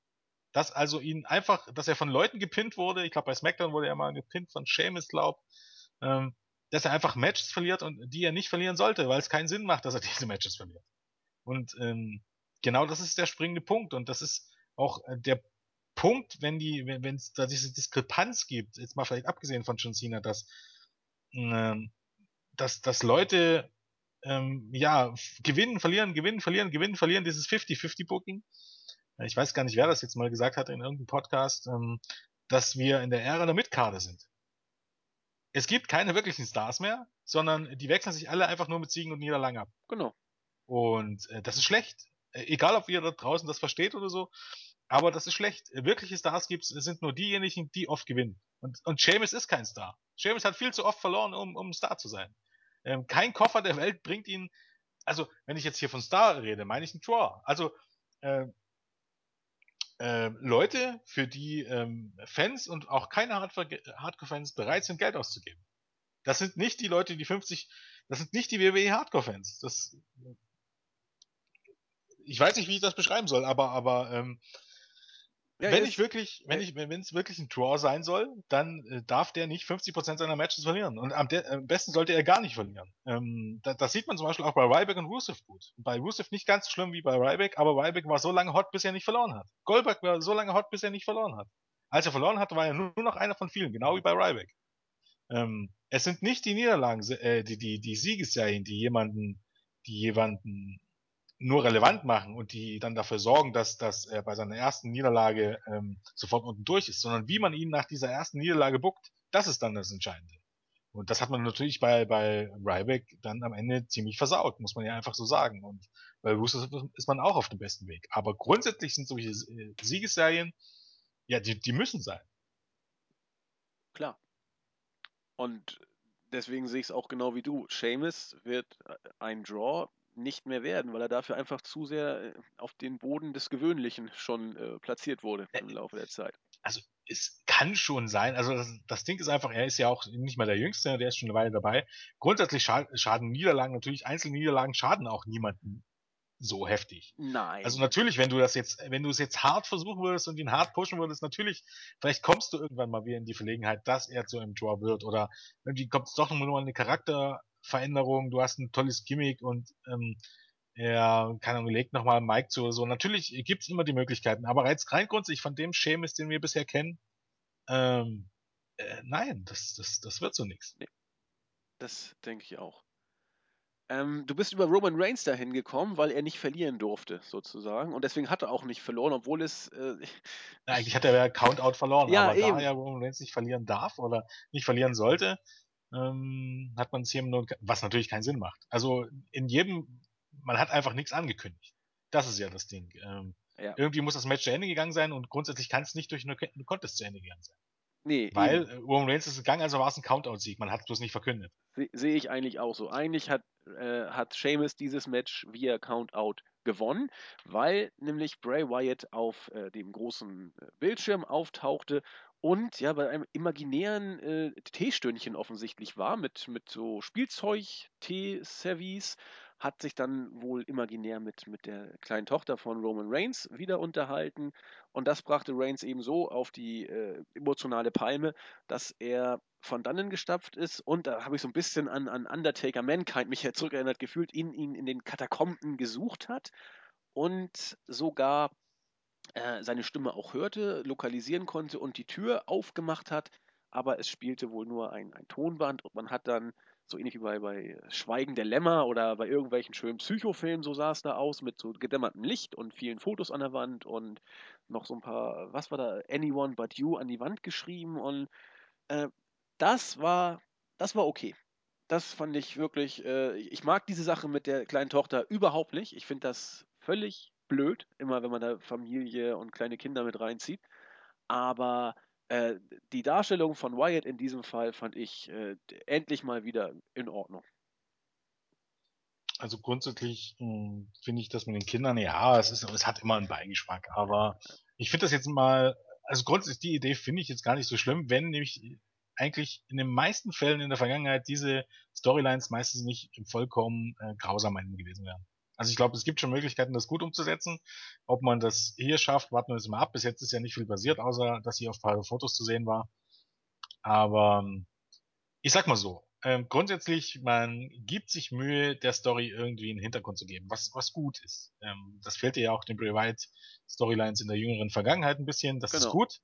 Dass also ihn einfach, dass er von Leuten gepinnt wurde, ich glaube bei SmackDown wurde er mal gepinnt von Sheamus, glaub, ähm, dass er einfach Matches verliert und die er nicht verlieren sollte, weil es keinen Sinn macht, dass er diese Matches verliert. Und ähm, genau das ist der springende Punkt und das ist auch äh, der Punkt, wenn die, wenn es da diese Diskrepanz gibt, jetzt mal vielleicht abgesehen von John Cena, dass, ähm, dass, dass Leute ähm, ja gewinnen, verlieren, gewinnen, verlieren, gewinnen, verlieren, dieses 50-50-Booking. Ich weiß gar nicht, wer das jetzt mal gesagt hat in irgendeinem Podcast, ähm, dass wir in der Ära der Mitkarte sind. Es gibt keine wirklichen Stars mehr, sondern die wechseln sich alle einfach nur mit Siegen und Niederlagen ab. Genau. Und äh, das ist schlecht. Äh, egal, ob ihr da draußen das versteht oder so, aber das ist schlecht. Wirkliche Stars gibt's, sind nur diejenigen, die oft gewinnen. Und, und Seamus ist kein Star. Seamus hat viel zu oft verloren, um, um ein Star zu sein. Ähm, kein Koffer der Welt bringt ihn, also wenn ich jetzt hier von Star rede, meine ich einen Draw. Also äh, äh, Leute, für die ähm, Fans und auch keine Hardcore-Fans bereit sind, Geld auszugeben. Das sind nicht die Leute, die 50, das sind nicht die WWE Hardcore-Fans. Das, ich weiß nicht, wie ich das beschreiben soll, aber, aber ähm, ja, wenn ich wirklich, wenn ich, wenn es wirklich ein Draw sein soll, dann äh, darf der nicht 50% seiner Matches verlieren. Und am, am besten sollte er gar nicht verlieren. Ähm, da, das sieht man zum Beispiel auch bei Ryback und Rusev gut. Bei Rusev nicht ganz so schlimm wie bei Ryback, aber Ryback war so lange hot, bis er nicht verloren hat. Goldberg war so lange hot, bis er nicht verloren hat. Als er verloren hatte, war er nur, nur noch einer von vielen, genau wie bei Ryback. Ähm, es sind nicht die Niederlagen, äh, die, die, die Siegesserien, die jemanden, die jemanden nur relevant machen und die dann dafür sorgen, dass, dass er bei seiner ersten Niederlage ähm, sofort unten durch ist, sondern wie man ihn nach dieser ersten Niederlage buckt, das ist dann das Entscheidende. Und das hat man natürlich bei, bei Ryback dann am Ende ziemlich versaut, muss man ja einfach so sagen. Und bei Rusev ist man auch auf dem besten Weg. Aber grundsätzlich sind solche äh, Siegesserien, ja, die, die müssen sein. Klar. Und deswegen sehe ich es auch genau wie du. Seamus wird äh, ein Draw nicht mehr werden, weil er dafür einfach zu sehr äh, auf den Boden des Gewöhnlichen schon äh, platziert wurde im Laufe der Zeit. Also es kann schon sein, also das, das Ding ist einfach, er ist ja auch nicht mal der Jüngste, der ist schon eine Weile dabei. Grundsätzlich schaden Niederlagen natürlich, einzelne Niederlagen schaden auch niemanden so heftig. Nein. Also natürlich, wenn du das jetzt, wenn du es jetzt hart versuchen würdest und ihn hart pushen würdest, natürlich, vielleicht kommst du irgendwann mal wieder in die Verlegenheit, dass er zu einem Draw wird oder irgendwie kommt es doch nur mal eine Charakterveränderung, du hast ein tolles Gimmick und ähm, er, keine Ahnung, legt nochmal Mike zu oder so. Natürlich gibt's immer die Möglichkeiten, aber jetzt rein grundsätzlich von dem Schemes, den wir bisher kennen, Ähm, äh, nein, das, das, das wird so nichts. Nee, das denke ich auch. Ähm, du bist über Roman Reigns dahin gekommen, weil er nicht verlieren durfte, sozusagen. Und deswegen hat er auch nicht verloren, obwohl es. Äh, eigentlich hat er ja Countout verloren, ja, aber eben. da ja Roman Reigns nicht verlieren darf oder nicht verlieren sollte, ähm, hat man es hier nur, was natürlich keinen Sinn macht. Also in jedem, man hat einfach nichts angekündigt. Das ist ja das Ding. Ähm, ja. Irgendwie muss das Match zu Ende gegangen sein und grundsätzlich kann es nicht durch eine, eine Contest zu Ende gegangen sein. Nee, Weil eben. Roman Reigns ist gegangen, also war es ein Countout-Sieg. Man hat es bloß nicht verkündet. Sehe ich eigentlich auch so. Eigentlich hat, äh, hat Sheamus dieses Match via Countout gewonnen, weil nämlich Bray Wyatt auf äh, dem großen äh, Bildschirm auftauchte und ja bei einem imaginären äh, Teestündchen offensichtlich war mit, mit so Spielzeug-Tee-Service hat sich dann wohl imaginär mit, mit der kleinen Tochter von Roman Reigns wieder unterhalten. Und das brachte Reigns eben so auf die äh, emotionale Palme, dass er von dannen gestapft ist. Und da habe ich so ein bisschen an, an Undertaker Mankind mich ja zurückerinnert gefühlt, ihn, ihn in den Katakomben gesucht hat und sogar äh, seine Stimme auch hörte, lokalisieren konnte und die Tür aufgemacht hat. Aber es spielte wohl nur ein, ein Tonband und man hat dann so ähnlich wie bei, bei Schweigen der Lämmer oder bei irgendwelchen schönen Psychofilmen, so sah es da aus, mit so gedämmertem Licht und vielen Fotos an der Wand und noch so ein paar, was war da, Anyone But You an die Wand geschrieben und äh, das war, das war okay. Das fand ich wirklich, äh, ich mag diese Sache mit der kleinen Tochter überhaupt nicht. Ich finde das völlig blöd, immer wenn man da Familie und kleine Kinder mit reinzieht. Aber äh, die Darstellung von Wyatt in diesem Fall fand ich äh, endlich mal wieder in Ordnung. Also grundsätzlich hm, finde ich das mit den Kindern, ja, es, ist, es hat immer einen Beigeschmack, aber ich finde das jetzt mal, also grundsätzlich die Idee finde ich jetzt gar nicht so schlimm, wenn nämlich eigentlich in den meisten Fällen in der Vergangenheit diese Storylines meistens nicht vollkommen äh, grausam gewesen wären. Also ich glaube, es gibt schon Möglichkeiten, das gut umzusetzen. Ob man das hier schafft, warten wir jetzt mal ab. Bis jetzt ist ja nicht viel passiert, außer dass hier auf ein paar Fotos zu sehen war. Aber ähm, ich sag mal so, ähm, grundsätzlich, man gibt sich Mühe, der Story irgendwie einen Hintergrund zu geben, was, was gut ist. Ähm, das fehlte ja auch den Wyatt Storylines in der jüngeren Vergangenheit ein bisschen. Das genau. ist gut.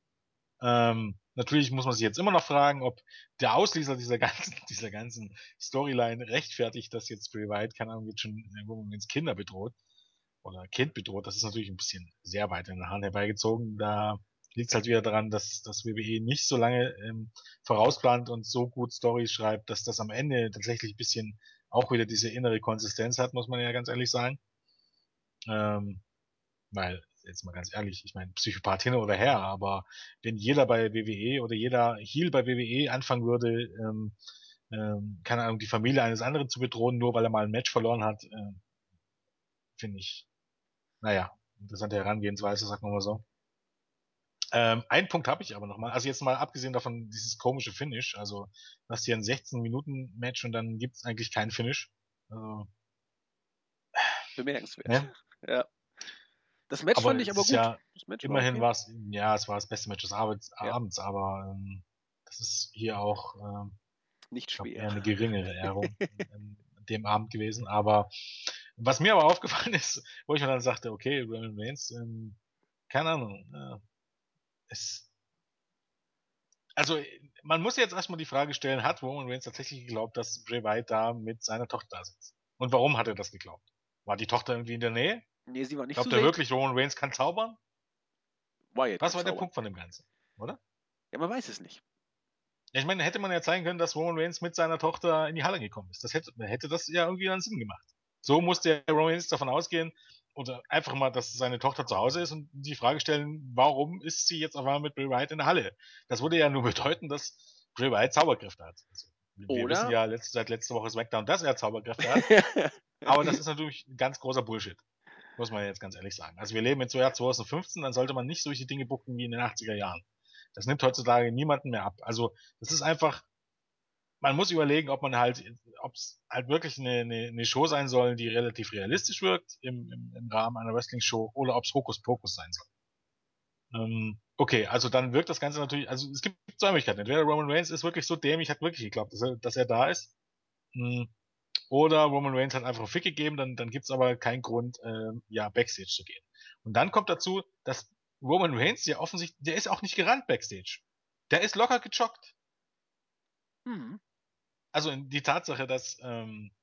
Ähm, natürlich muss man sich jetzt immer noch fragen, ob der Auslöser dieser ganzen, dieser ganzen Storyline rechtfertigt, dass jetzt Bray Wyatt, keine Ahnung, jetzt schon ins Kinder bedroht oder Kind bedroht. Das ist natürlich ein bisschen sehr weit in den Haaren herbeigezogen. Da liegt es halt wieder daran, dass das WWE nicht so lange ähm, vorausplant und so gut Stories schreibt, dass das am Ende tatsächlich ein bisschen auch wieder diese innere Konsistenz hat, muss man ja ganz ehrlich sagen. Ähm, weil jetzt mal ganz ehrlich, ich meine, Psychopath hin oder her, aber wenn jeder bei WWE oder jeder Heel bei WWE anfangen würde, ähm, ähm, keine Ahnung, die Familie eines anderen zu bedrohen, nur weil er mal ein Match verloren hat, äh, finde ich, naja, interessante Herangehensweise, sagen wir mal so. Ähm, einen Punkt habe ich aber nochmal, also jetzt mal abgesehen davon, dieses komische Finish, also du hast hier ein 16-Minuten-Match und dann gibt es eigentlich kein Finish. Also, Bemerkenswert. Ne? Ja. Das Match aber fand ich aber gut. Ja, immerhin okay. war es, ja, es war das beste Match des Abends, ja. Abends aber ähm, das ist hier auch ähm, nicht schwer. Eher eine geringere Ehrung an dem Abend gewesen. Aber was mir aber aufgefallen ist, wo ich mir dann sagte, okay, Roman Reigns, ähm, keine Ahnung, äh, es, also man muss jetzt erstmal die Frage stellen, hat Roman Reigns tatsächlich geglaubt, dass Bray Wyatt da mit seiner Tochter da sitzt? Und warum hat er das geglaubt? War die Tochter irgendwie in der Nähe? Nee, sie war nicht Glaubt er wirklich, Roman Reigns kann zaubern? Wyatt Was war der Punkt von dem Ganzen, oder? Ja, man weiß es nicht. Ja, ich meine, hätte man ja zeigen können, dass Roman Reigns mit seiner Tochter in die Halle gekommen ist. Das hätte, hätte das ja irgendwie einen Sinn gemacht. So musste der Roman Reigns davon ausgehen, oder einfach mal, dass seine Tochter zu Hause ist und die Frage stellen, warum ist sie jetzt auf einmal mit Bray Wyatt in der Halle? Das würde ja nur bedeuten, dass Bray Wyatt Zauberkräfte hat. Also, wir oder? wissen ja letzt, seit letzter Woche SmackDown, dass er Zauberkräfte hat. aber das ist natürlich ein ganz großer Bullshit. Muss man jetzt ganz ehrlich sagen. Also wir leben im Jahr 2015, dann sollte man nicht solche Dinge bucken wie in den 80er Jahren. Das nimmt heutzutage niemanden mehr ab. Also das ist einfach, man muss überlegen, ob man halt, ob es halt wirklich eine, eine, eine Show sein soll, die relativ realistisch wirkt im, im, im Rahmen einer Wrestling-Show oder ob es Hokuspokus sein soll. Ähm, okay, also dann wirkt das Ganze natürlich, also es gibt zwei Möglichkeiten. Entweder Roman Reigns ist wirklich so dämlich, hat wirklich geglaubt, dass er, dass er da ist. Hm, oder Roman Reigns hat einfach einen Fick gegeben, dann, dann gibt's aber keinen Grund, äh, ja, Backstage zu gehen. Und dann kommt dazu, dass Roman Reigns ja offensichtlich, der ist auch nicht gerannt Backstage. Der ist locker gejoggt. Mhm. Also die Tatsache, dass ähm,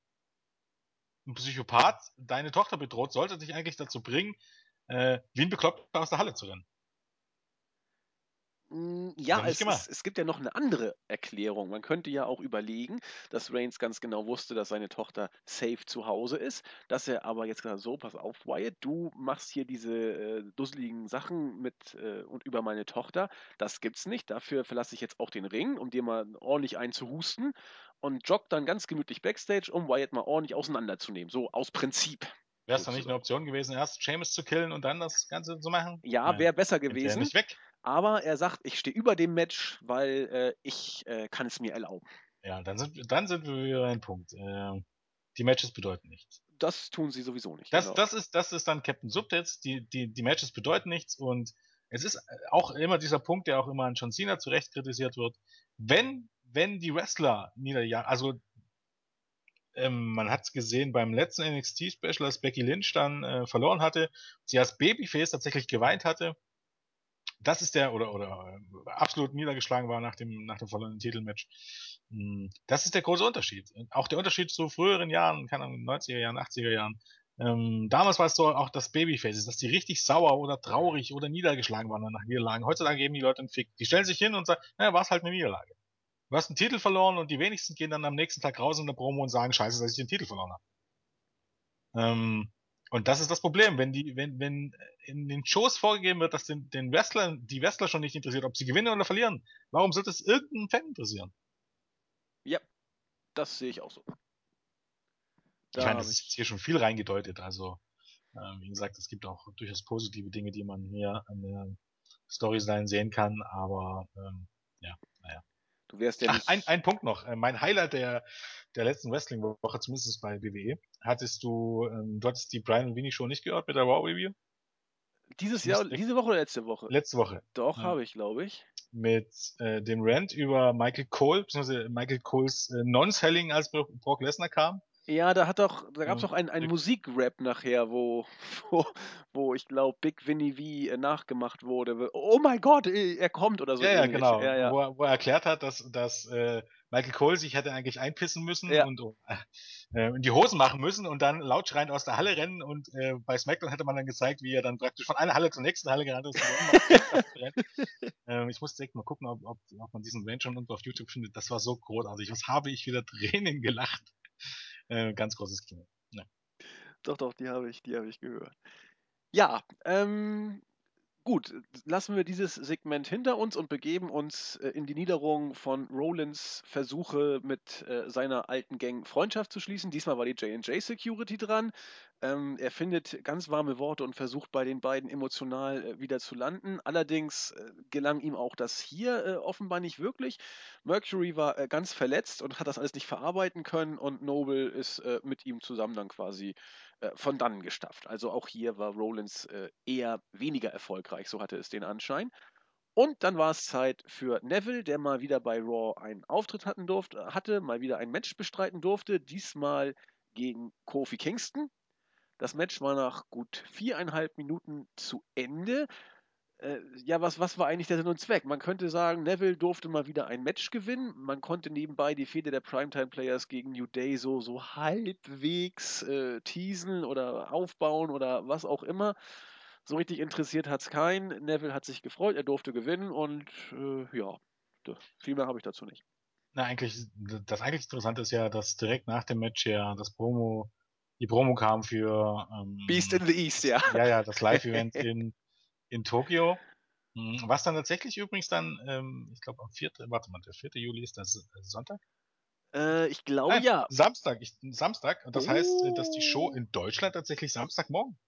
ein Psychopath deine Tochter bedroht, sollte dich eigentlich dazu bringen, äh, wie ein Bekloppter aus der Halle zu rennen. Hm, ja, es, es, es, gibt ja noch eine andere Erklärung. Man könnte ja auch überlegen, dass Reigns ganz genau wusste, dass seine Tochter safe zu Hause ist, dass er aber jetzt gesagt so, pass auf, Wyatt, du machst hier diese äh, dusseligen Sachen mit äh, und über meine Tochter. Das gibt's nicht. Dafür verlasse ich jetzt auch den Ring, um dir mal ordentlich einzuhusten und joggt dann ganz gemütlich Backstage, um Wyatt mal ordentlich auseinanderzunehmen. So aus Prinzip. Wäre es dann nicht eine Option gewesen, erst Seamus zu killen und dann das Ganze zu machen? Ja, wäre besser gewesen. Nicht weg. Aber er sagt, ich stehe über dem Match, weil äh, ich äh, kann es mir erlauben. Ja, dann sind, dann sind wir wieder ein Punkt. Äh, die Matches bedeuten nichts. Das tun sie sowieso nicht. Das, genau. das, ist, das ist dann Captain Subtits. Die, die, die Matches bedeuten nichts und es ist auch immer dieser Punkt, der auch immer an John Cena zurecht kritisiert wird. Wenn, wenn die Wrestler niederjagen, also ähm, man hat es gesehen beim letzten NXT-Special, als Becky Lynch dann äh, verloren hatte, sie als Babyface tatsächlich geweint hatte das ist der, oder, oder äh, absolut niedergeschlagen war nach dem, nach dem verlorenen Titelmatch. Hm, das ist der große Unterschied. Auch der Unterschied zu früheren Jahren, keine Ahnung, 90er Jahren, 80er Jahren. Ähm, damals war es so auch das Babyfaces, dass die richtig sauer oder traurig oder niedergeschlagen waren nach Niederlagen. Heutzutage geben die Leute einen Fick. Die stellen sich hin und sagen, naja, war es halt eine Niederlage. Du hast einen Titel verloren und die wenigsten gehen dann am nächsten Tag raus in der Promo und sagen, scheiße, dass ich den Titel verloren habe. Ähm, und das ist das Problem, wenn die, wenn, wenn in den Shows vorgegeben wird, dass den, den Wrestlern, die Wrestler schon nicht interessiert, ob sie gewinnen oder verlieren, warum sollte es irgendeinen Fan interessieren? Ja, das sehe ich auch so. Da ich meine, das ist jetzt hier schon viel reingedeutet, also äh, wie gesagt, es gibt auch durchaus positive Dinge, die man hier an der Storyline sehen kann, aber ähm, ja. Du wärst ja Ach, ein, ein Punkt noch. Äh, mein Highlight der, der letzten Wrestling-Woche, zumindest bei WWE, hattest du, ähm, du hattest die Brian und Winnie Show nicht gehört mit der Raw Review? Dieses Jahr, diese Woche oder letzte Woche? Letzte Woche. Doch, ja. habe ich, glaube ich. Mit äh, dem Rant über Michael Cole, beziehungsweise Michael Coles äh, Non-Selling, als Brock Lesnar kam. Ja, da hat doch, da gab es auch einen, einen Musikrap nachher, wo, wo, wo ich glaube, Big Winnie V äh, nachgemacht wurde. Oh mein Gott, äh, er kommt oder so. Ja, ja, genau. Ja, ja. Wo, er, wo er erklärt hat, dass, dass äh, Michael Cole sich hätte eigentlich einpissen müssen ja. und äh, in die Hosen machen müssen und dann laut schreiend aus der Halle rennen. Und äh, bei SmackDown hätte man dann gezeigt, wie er dann praktisch von einer Halle zur nächsten Halle gerannt ist. äh, ich muss direkt mal gucken, ob, ob, ob man diesen Range schon irgendwo auf YouTube findet. Das war so großartig. Was habe ich wieder Tränen gelacht. Äh, ganz großes Kino. Ja. Doch, doch, die habe ich, die habe ich gehört. Ja, ähm, Gut, lassen wir dieses Segment hinter uns und begeben uns äh, in die Niederung von Rollins Versuche mit äh, seiner alten Gang Freundschaft zu schließen. Diesmal war die J&J Security dran. Ähm, er findet ganz warme Worte und versucht bei den beiden emotional äh, wieder zu landen. Allerdings äh, gelang ihm auch das hier äh, offenbar nicht wirklich. Mercury war äh, ganz verletzt und hat das alles nicht verarbeiten können und Noble ist mit ihm zusammen dann quasi äh, von dannen gestafft. Also auch hier war Rollins äh, eher weniger erfolgreich, so hatte es den Anschein. Und dann war es Zeit für Neville, der mal wieder bei Raw einen Auftritt hatten durfte, hatte, mal wieder ein Match bestreiten durfte, diesmal gegen Kofi Kingston. Das Match war nach gut viereinhalb Minuten zu Ende äh, ja, was, was war eigentlich der Sinn und Zweck? Man könnte sagen, Neville durfte mal wieder ein Match gewinnen. Man konnte nebenbei die Fehde der Primetime-Players gegen New Day so, so halbwegs äh, teasen oder aufbauen oder was auch immer. So richtig interessiert hat es keinen. Neville hat sich gefreut, er durfte gewinnen und äh, ja, viel mehr habe ich dazu nicht. Na, eigentlich, das eigentlich Interessante ist ja, dass direkt nach dem Match ja das Promo, die Promo kam für ähm, Beast in the East, ja. Ja, ja, das Live-Event in in Tokio. Hm, was dann tatsächlich übrigens dann, ähm, ich glaube am 4., warte mal, der 4. Juli ist das äh, Sonntag? Äh, ich glaube Nein, ja. Samstag, ich, Samstag. Das oh. heißt, dass die Show in Deutschland tatsächlich Samstagmorgen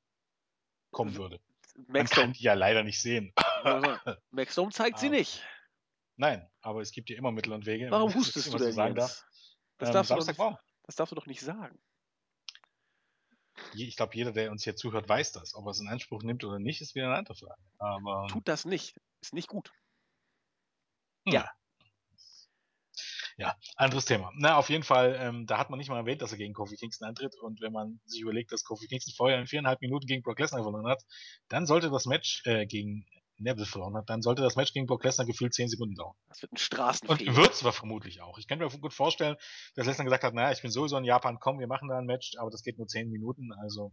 kommen würde. Max Man kann die ja leider nicht sehen. Maxdome zeigt sie nicht. Nein, aber es gibt ja immer Mittel und Wege. Warum hustest du denn sagen jetzt? Das, ähm, darfst Samstagmorgen. Das darfst du doch nicht sagen ich glaube, jeder, der uns hier zuhört, weiß das. Ob er es in Anspruch nimmt oder nicht, ist wieder eine andere Frage. Aber Tut das nicht. Ist nicht gut. Hm. Ja. Ja, anderes Thema. Na, auf jeden Fall, ähm, da hat man nicht mal erwähnt, dass er gegen Kofi Kingston antritt. Und wenn man sich überlegt, dass Kofi Kingston vorher in viereinhalb Minuten gegen Brock Lesnar verloren hat, dann sollte das Match äh, gegen Neville verloren hat, dann sollte das Match gegen Brock Lesnar gefühlt 10 Sekunden dauern. Das wird ein Straßenfehler. Und wird es vermutlich auch. Ich kann mir gut vorstellen, dass Lesnar gesagt hat, naja, ich bin sowieso in Japan, komm, wir machen da ein Match, aber das geht nur 10 Minuten, also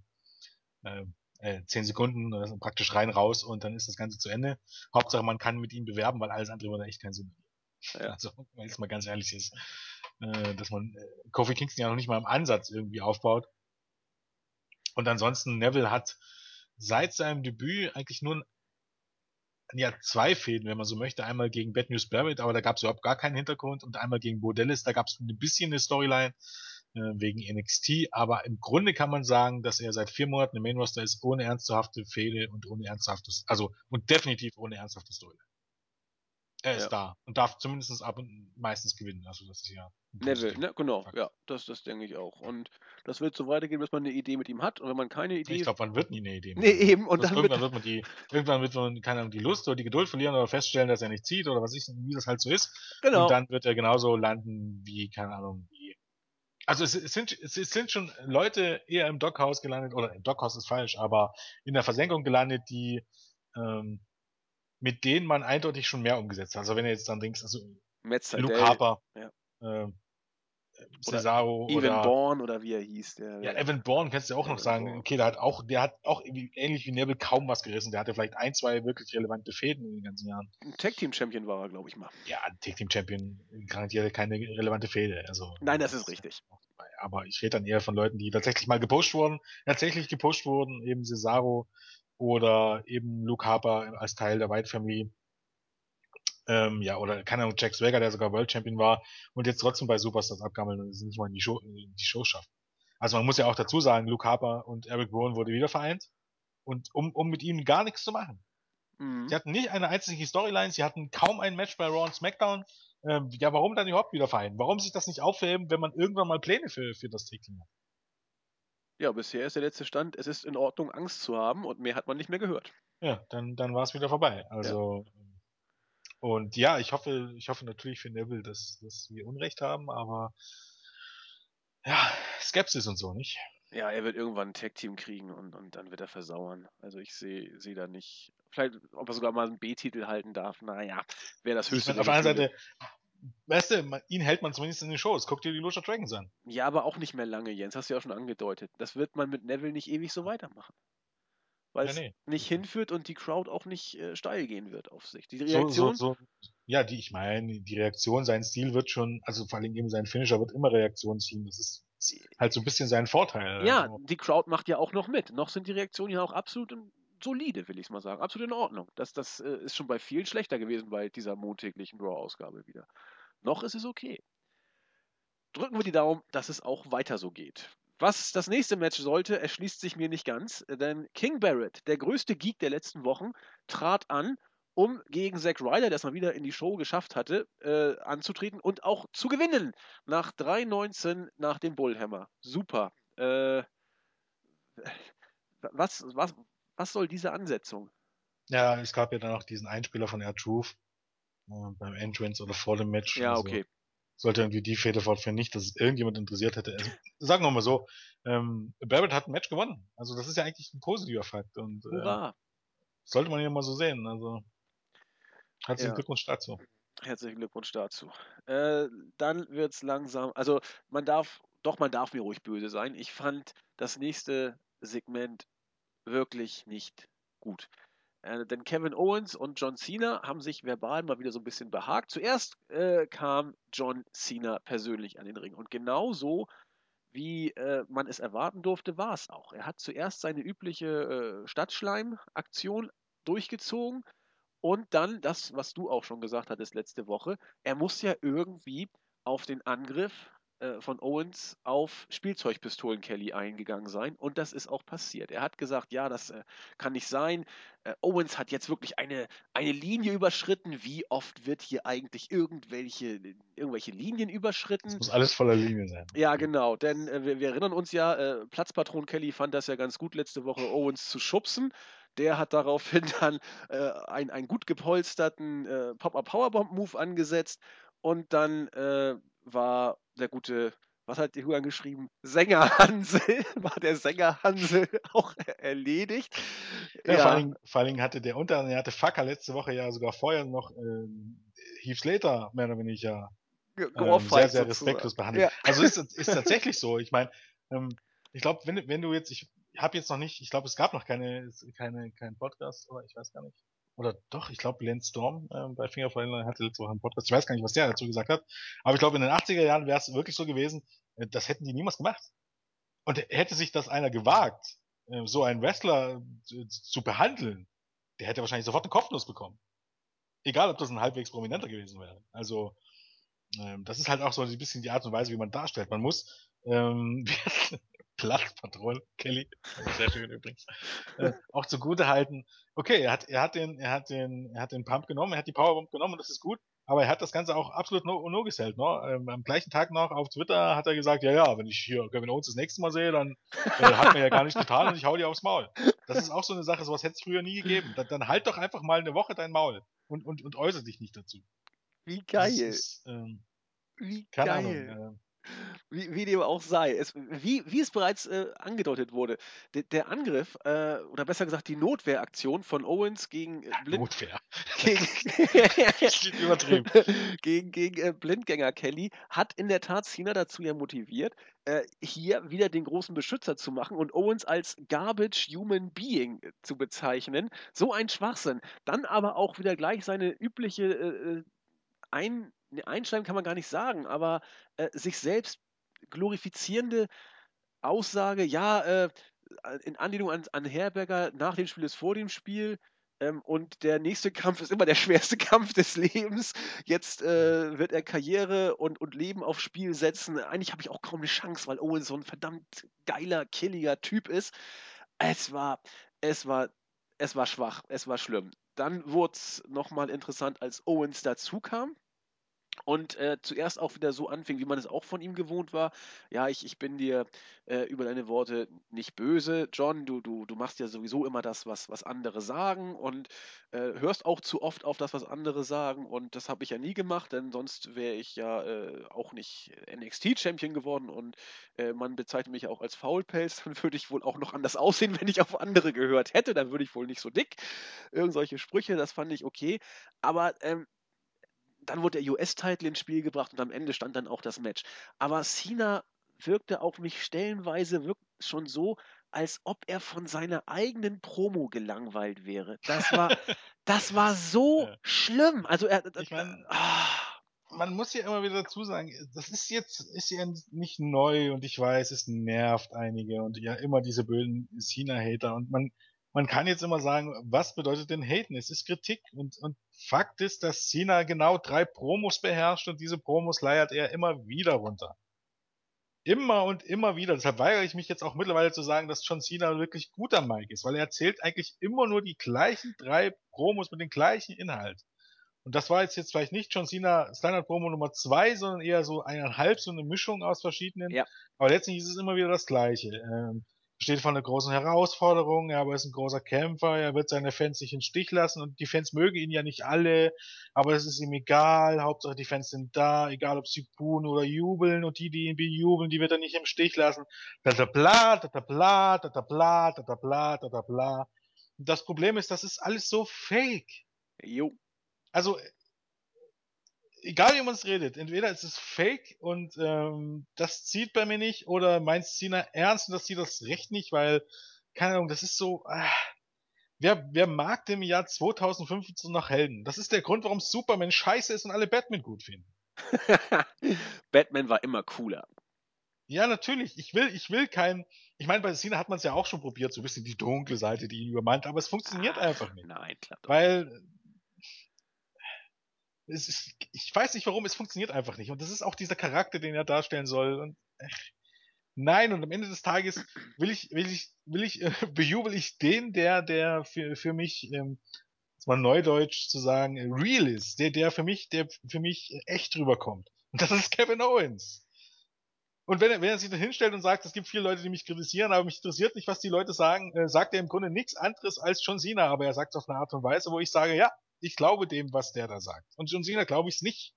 äh, äh, 10 Sekunden, also praktisch rein, raus und dann ist das Ganze zu Ende. Hauptsache, man kann mit ihm bewerben, weil alles andere würde echt keinen Sinn machen. Ja. Also, wenn es mal ganz ehrlich ist, äh, dass man äh, Kofi Kingston ja noch nicht mal im Ansatz irgendwie aufbaut. Und ansonsten, Neville hat seit seinem Debüt eigentlich nur ja, zwei Fäden, wenn man so möchte. Einmal gegen Bad News Barrett, aber da gab es überhaupt gar keinen Hintergrund. Und einmal gegen Bordellis, da gab es ein bisschen eine Storyline äh, wegen NXT. Aber im Grunde kann man sagen, dass er seit vier Monaten im Main Roster ist, ohne ernsthafte Fäde und ohne ernsthaftes, also und definitiv ohne ernsthafte Storyline. Er ist ja. da und darf zumindest ab und meistens gewinnen. Also das ist ja. Neville, ne, genau, Fakt. ja, das, das denke ich auch. Und das wird so weitergehen, bis man eine Idee mit ihm hat. Und wenn man keine Idee. Ich glaube, man wird nie eine Idee. Nee, eben. Und dann irgendwann wird, man die, irgendwann wird man, keine Ahnung, die Lust oder die Geduld verlieren oder feststellen, dass er nicht zieht oder was ich, wie das halt so ist. Genau. Und dann wird er genauso landen wie, keine Ahnung, wie. Also es, es sind, es sind schon Leute eher im Dockhaus gelandet, oder im Dockhaus ist falsch, aber in der Versenkung gelandet, die ähm, mit denen man eindeutig schon mehr umgesetzt hat. Also wenn ihr jetzt dann denkst, also Metzadel, Luke Harper, ja. äh, Cesaro oder Evan Bourne oder wie er hieß. Der, ja, Evan Bourne kannst du auch Evan noch sagen. Bourne. Okay, der hat auch, der hat auch ähnlich wie Neville kaum was gerissen. Der hatte vielleicht ein, zwei wirklich relevante Fäden in den ganzen Jahren. Ein Tag Team Champion war er, glaube ich mal. Ja, ein Tag Team Champion garantiert keine relevante Fäde. Also, Nein, das ist richtig. Aber ich rede dann eher von Leuten, die tatsächlich mal gepusht wurden, tatsächlich gepusht wurden, eben Cesaro oder eben Luke Harper als Teil der White Family. Ähm, ja, oder keine Ahnung, Jack Swagger, der sogar World Champion war und jetzt trotzdem bei Superstars abgammelt und nicht mal in die Show, in die Show schafft. Also man muss ja auch dazu sagen, Luke Harper und Eric Rowan wurde wieder vereint und um, um mit ihnen gar nichts zu machen. Mhm. Sie hatten nicht eine einzige Storyline, sie hatten kaum ein Match bei Raw und SmackDown. Ähm, ja, warum dann überhaupt wieder vereinen? Warum sich das nicht aufheben, wenn man irgendwann mal Pläne für, für das Team hat? Ja, bisher ist der letzte Stand, es ist in Ordnung, Angst zu haben und mehr hat man nicht mehr gehört. Ja, dann, dann war es wieder vorbei. Also, ja. und ja, ich hoffe, ich hoffe natürlich für Neville, dass, dass wir Unrecht haben, aber ja, Skepsis und so, nicht? Ja, er wird irgendwann ein Tag-Team kriegen und, und dann wird er versauern. Also ich sehe seh da nicht. Vielleicht, ob er sogar mal einen B-Titel halten darf. Naja, wäre das höchste. Ich mein, auf der anderen Seite, weißt du, ihn hält man zumindest in den Shows. Guck dir die Lucha Dragons an. Ja, aber auch nicht mehr lange, Jens. Hast du ja auch schon angedeutet. Das wird man mit Neville nicht ewig so weitermachen. Weil ja, es nee. nicht hinführt und die Crowd auch nicht äh, steil gehen wird auf sich. Die Reaktion. So, so, so, ja, die, ich meine, die Reaktion, sein Stil wird schon, also vor allem eben sein Finisher wird immer Reaktion ziehen. Das ist halt so ein bisschen sein Vorteil. Ja, also. die Crowd macht ja auch noch mit. Noch sind die Reaktionen ja auch absolut solide, will ich mal sagen. Absolut in Ordnung. Das, das äh, ist schon bei vielen schlechter gewesen bei dieser montäglichen Raw-Ausgabe wieder. Noch ist es okay. Drücken wir die Daumen, dass es auch weiter so geht. Was das nächste Match sollte, erschließt sich mir nicht ganz, denn King Barrett, der größte Geek der letzten Wochen, trat an, um gegen Zack Ryder, der es mal wieder in die Show geschafft hatte, äh, anzutreten und auch zu gewinnen. Nach 3.19 nach dem Bullhammer. Super. Äh, was, was, was soll diese Ansetzung? Ja, es gab ja dann auch diesen Einspieler von Air Truth äh, beim Entrance oder vor dem Match. Ja, also okay. Sollte irgendwie die Fehde fortführen, nicht, dass es irgendjemand interessiert hätte. Also, sagen wir mal so, ähm, Barrett hat ein Match gewonnen. Also das ist ja eigentlich ein positiver Fakt. Und! Äh, sollte man ja mal so sehen. Also herzlichen ja. Glückwunsch dazu. Herzlichen Glückwunsch dazu. Äh, dann wird's langsam, also man darf, doch man darf mir ruhig böse sein. Ich fand das nächste Segment wirklich nicht gut. Äh, denn Kevin Owens und John Cena haben sich verbal mal wieder so ein bisschen behagt. Zuerst äh, kam John Cena persönlich an den Ring. Und genauso wie äh, man es erwarten durfte, war es auch. Er hat zuerst seine übliche äh, Stadtschleim-Aktion durchgezogen und dann das, was du auch schon gesagt hattest letzte Woche. Er muss ja irgendwie auf den Angriff von Owens auf Spielzeugpistolen Kelly eingegangen sein und das ist auch passiert. Er hat gesagt, ja, das äh, kann nicht sein. Äh, Owens hat jetzt wirklich eine, eine Linie überschritten. Wie oft wird hier eigentlich irgendwelche, irgendwelche Linien überschritten? Das muss alles voller Linien sein. Ja, genau, denn äh, wir, wir, erinnern uns ja, äh, Platzpatron Kelly fand das ja ganz gut letzte Woche, Owens zu schubsen. Der hat daraufhin dann äh, einen, einen gut gepolsterten Pop-Up-Powerbomb-Move angesetzt und dann war der gute was hat Julian geschrieben? Sänger Hansel, war der Sänger Hansel auch erledigt. Ja, ja. Vor, allen, vor allen Dingen hatte der unter, er hatte Facker letzte Woche ja sogar vorher noch ähm, Heath Slater mehr oder weniger ähm, sehr, sehr respektlos behandelt. Ja. Also ist, ist tatsächlich so. Ich meine, ähm, ich glaube, wenn, wenn du jetzt, ich habe jetzt noch nicht, ich glaube, es gab noch keine, keine, keinen Podcast, oder ich weiß gar nicht. Oder doch, ich glaube, Lance Storm äh, bei Fingerfall hatte letzte Woche einen Podcast. Ich weiß gar nicht, was der dazu gesagt hat. Aber ich glaube, in den 80er Jahren wäre es wirklich so gewesen, äh, das hätten die niemals gemacht. Und hätte sich das einer gewagt, äh, so einen Wrestler äh, zu behandeln, der hätte wahrscheinlich sofort einen Kopfnuss bekommen. Egal, ob das ein halbwegs prominenter gewesen wäre. Also, ähm, das ist halt auch so ein bisschen die Art und Weise, wie man darstellt. Man muss ähm, Plattpatron, Kelly, sehr schön übrigens, äh, auch zugute halten. Okay, er hat, er hat den, er hat den, er hat den Pump genommen, er hat die Powerbomb genommen und das ist gut. Aber er hat das Ganze auch absolut no, no gesellt. Ne? Ähm, am gleichen Tag noch auf Twitter hat er gesagt, ja, ja, wenn ich hier Kevin Owens das nächste Mal sehe, dann äh, hat mir ja gar nichts getan und ich hau dir aufs Maul. Das ist auch so eine Sache, sowas hätte es früher nie gegeben. Dann, dann halt doch einfach mal eine Woche dein Maul und, und, und äußere dich nicht dazu. Wie geil. Ist, ähm, Wie keine geil. Ahnung. Äh, wie, wie dem auch sei. Es, wie, wie es bereits äh, angedeutet wurde, de, der Angriff, äh, oder besser gesagt die Notwehraktion von Owens gegen äh, Blind Notwehr. Gegen, übertrieben. gegen, gegen äh, Blindgänger Kelly hat in der Tat Cena dazu ja motiviert, äh, hier wieder den großen Beschützer zu machen und Owens als Garbage Human Being äh, zu bezeichnen. So ein Schwachsinn. Dann aber auch wieder gleich seine übliche ein einschreiben kann man gar nicht sagen, aber äh, sich selbst glorifizierende Aussage, ja, äh, in Anlehnung an, an Herberger, nach dem Spiel ist vor dem Spiel. Ähm, und der nächste Kampf ist immer der schwerste Kampf des Lebens. Jetzt äh, wird er Karriere und, und Leben aufs Spiel setzen. Eigentlich habe ich auch kaum eine Chance, weil Owen so ein verdammt geiler, killiger Typ ist. Es war, es war, es war schwach, es war schlimm. Dann wurde es nochmal interessant, als Owens dazu kam und äh, zuerst auch wieder so anfing, wie man es auch von ihm gewohnt war. Ja, ich, ich bin dir äh, über deine Worte nicht böse, John. Du, du, du machst ja sowieso immer das, was, was andere sagen und äh, hörst auch zu oft auf das, was andere sagen. Und das habe ich ja nie gemacht, denn sonst wäre ich ja äh, auch nicht NXT-Champion geworden und äh, man bezeichnet mich auch als Faulpelz. Dann würde ich wohl auch noch anders aussehen, wenn ich auf andere gehört hätte. Dann würde ich wohl nicht so dick. Irgend solche Sprüche, das fand ich okay. Aber ähm, dann wurde der US-Titel ins Spiel gebracht und am Ende stand dann auch das Match. Aber Cena wirkte auf mich stellenweise schon so, als ob er von seiner eigenen Promo gelangweilt wäre. Das war, das war so ja. schlimm. Also er, ich mein, ah. man muss ja immer wieder dazu sagen, das ist jetzt ist ja nicht neu und ich weiß, es nervt einige und ja immer diese bösen Cena-Hater und man man kann jetzt immer sagen, was bedeutet denn Haten? Es ist Kritik und, und Fakt ist, dass Cena genau drei Promos beherrscht und diese Promos leiert er immer wieder runter. Immer und immer wieder. Deshalb weigere ich mich jetzt auch mittlerweile zu sagen, dass John Cena wirklich gut am Mike ist, weil er erzählt eigentlich immer nur die gleichen drei Promos mit dem gleichen Inhalt. Und das war jetzt, jetzt vielleicht nicht John Cena Standard Promo Nummer zwei, sondern eher so eineinhalb, so eine Mischung aus verschiedenen. Ja. Aber letztendlich ist es immer wieder das Gleiche. Ähm, steht vor einer großen Herausforderung, aber er ist ein großer Kämpfer, er wird seine Fans nicht in Stich lassen und die Fans mögen ihn ja nicht alle, aber es ist ihm egal, Hauptsache die Fans sind da, egal ob sie buhen oder jubeln und die, die ihn bejubeln, die wird er nicht im Stich lassen. Da da bla, da da bla, da da bla, da da bla, da da bla. Und das Problem ist, das ist alles so fake. Jo. Also egal wie man es redet, entweder ist es fake und ähm, das zieht bei mir nicht, oder meint Cena ernst und das zieht das recht nicht, weil, keine Ahnung, das ist so, äh, wer, wer mag dem Jahr 2015 noch Helden? Das ist der Grund, warum Superman scheiße ist und alle Batman gut finden. Batman war immer cooler. Ja, natürlich. Ich will, ich will kein. Ich meine, bei Cena hat man es ja auch schon probiert, so ein bisschen die dunkle Seite, die ihn übermannt, aber es funktioniert Ach, einfach nicht. Nein, klar. Weil es ist, ich weiß nicht warum, es funktioniert einfach nicht. Und das ist auch dieser Charakter, den er darstellen soll. Und äh, nein, und am Ende des Tages will ich, will ich, will ich, äh, bejubel ich den, der, der für, für mich, ähm, mal neudeutsch zu sagen, real ist, der, der für mich, der für mich echt rüberkommt. Und das ist Kevin Owens. Und wenn er, wenn er sich dann hinstellt und sagt, es gibt viele Leute, die mich kritisieren, aber mich interessiert nicht, was die Leute sagen, äh, sagt er im Grunde nichts anderes als John Cena, aber er sagt es auf eine Art und Weise, wo ich sage, ja, ich glaube dem, was der da sagt. Und John Cena glaube ich es nicht.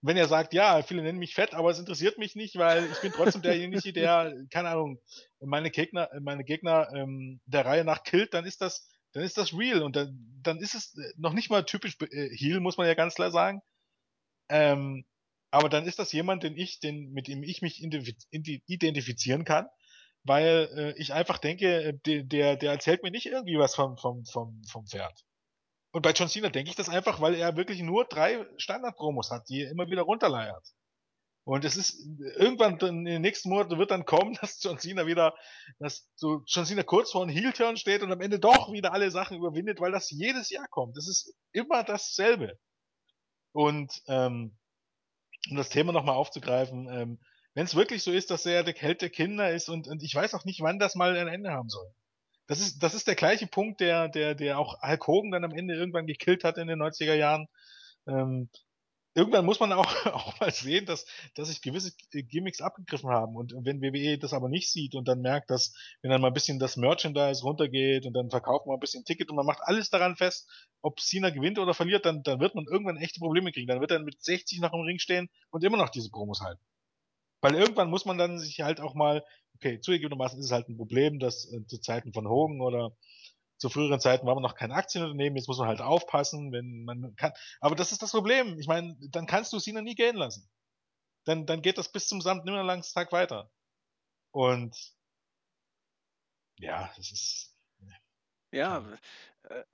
wenn er sagt, ja, viele nennen mich fett, aber es interessiert mich nicht, weil ich bin trotzdem derjenige, der, keine Ahnung, meine Gegner, meine Gegner ähm, der Reihe nach killt, dann ist das, dann ist das real und dann, dann ist es noch nicht mal typisch äh, Heal, muss man ja ganz klar sagen. Ähm, aber dann ist das jemand, den ich, den, mit dem ich mich identifizieren kann, weil äh, ich einfach denke, äh, der, der, der erzählt mir nicht irgendwie was vom, vom, vom, vom Pferd. Und bei John Cena denke ich das einfach, weil er wirklich nur drei Standard-Promos hat, die er immer wieder runterleiert. Und es ist irgendwann in den nächsten Monaten wird dann kommen, dass John Cena wieder, dass so John Cena kurz vor einem Heel-Turn steht und am Ende doch wieder alle Sachen überwindet, weil das jedes Jahr kommt. Das ist immer dasselbe. Und ähm, um das Thema nochmal aufzugreifen, ähm, wenn es wirklich so ist, dass er der Held der Kinder ist und, und ich weiß auch nicht, wann das mal ein Ende haben soll. Das ist, das ist der gleiche Punkt, der, der, der auch Hulk Hogan dann am Ende irgendwann gekillt hat in den 90er Jahren. Ähm, irgendwann muss man auch, auch mal sehen, dass, dass sich gewisse Gimmicks abgegriffen haben. Und wenn WWE das aber nicht sieht und dann merkt, dass, wenn dann mal ein bisschen das Merchandise runtergeht und dann verkauft man ein bisschen Ticket und man macht alles daran fest, ob Cena gewinnt oder verliert, dann, dann wird man irgendwann echte Probleme kriegen. Dann wird er mit 60 noch im Ring stehen und immer noch diese Promos halten. Weil irgendwann muss man dann sich halt auch mal okay, zugegebenermaßen ist es halt ein Problem, dass äh, zu Zeiten von Hogan oder zu früheren Zeiten war man noch kein Aktienunternehmen, jetzt muss man halt aufpassen, wenn man kann. Aber das ist das Problem. Ich meine, dann kannst du Cena nie gehen lassen. Dann, dann geht das bis zum Samtnimmerlangstag weiter. Und ja, das ist. Ja, äh,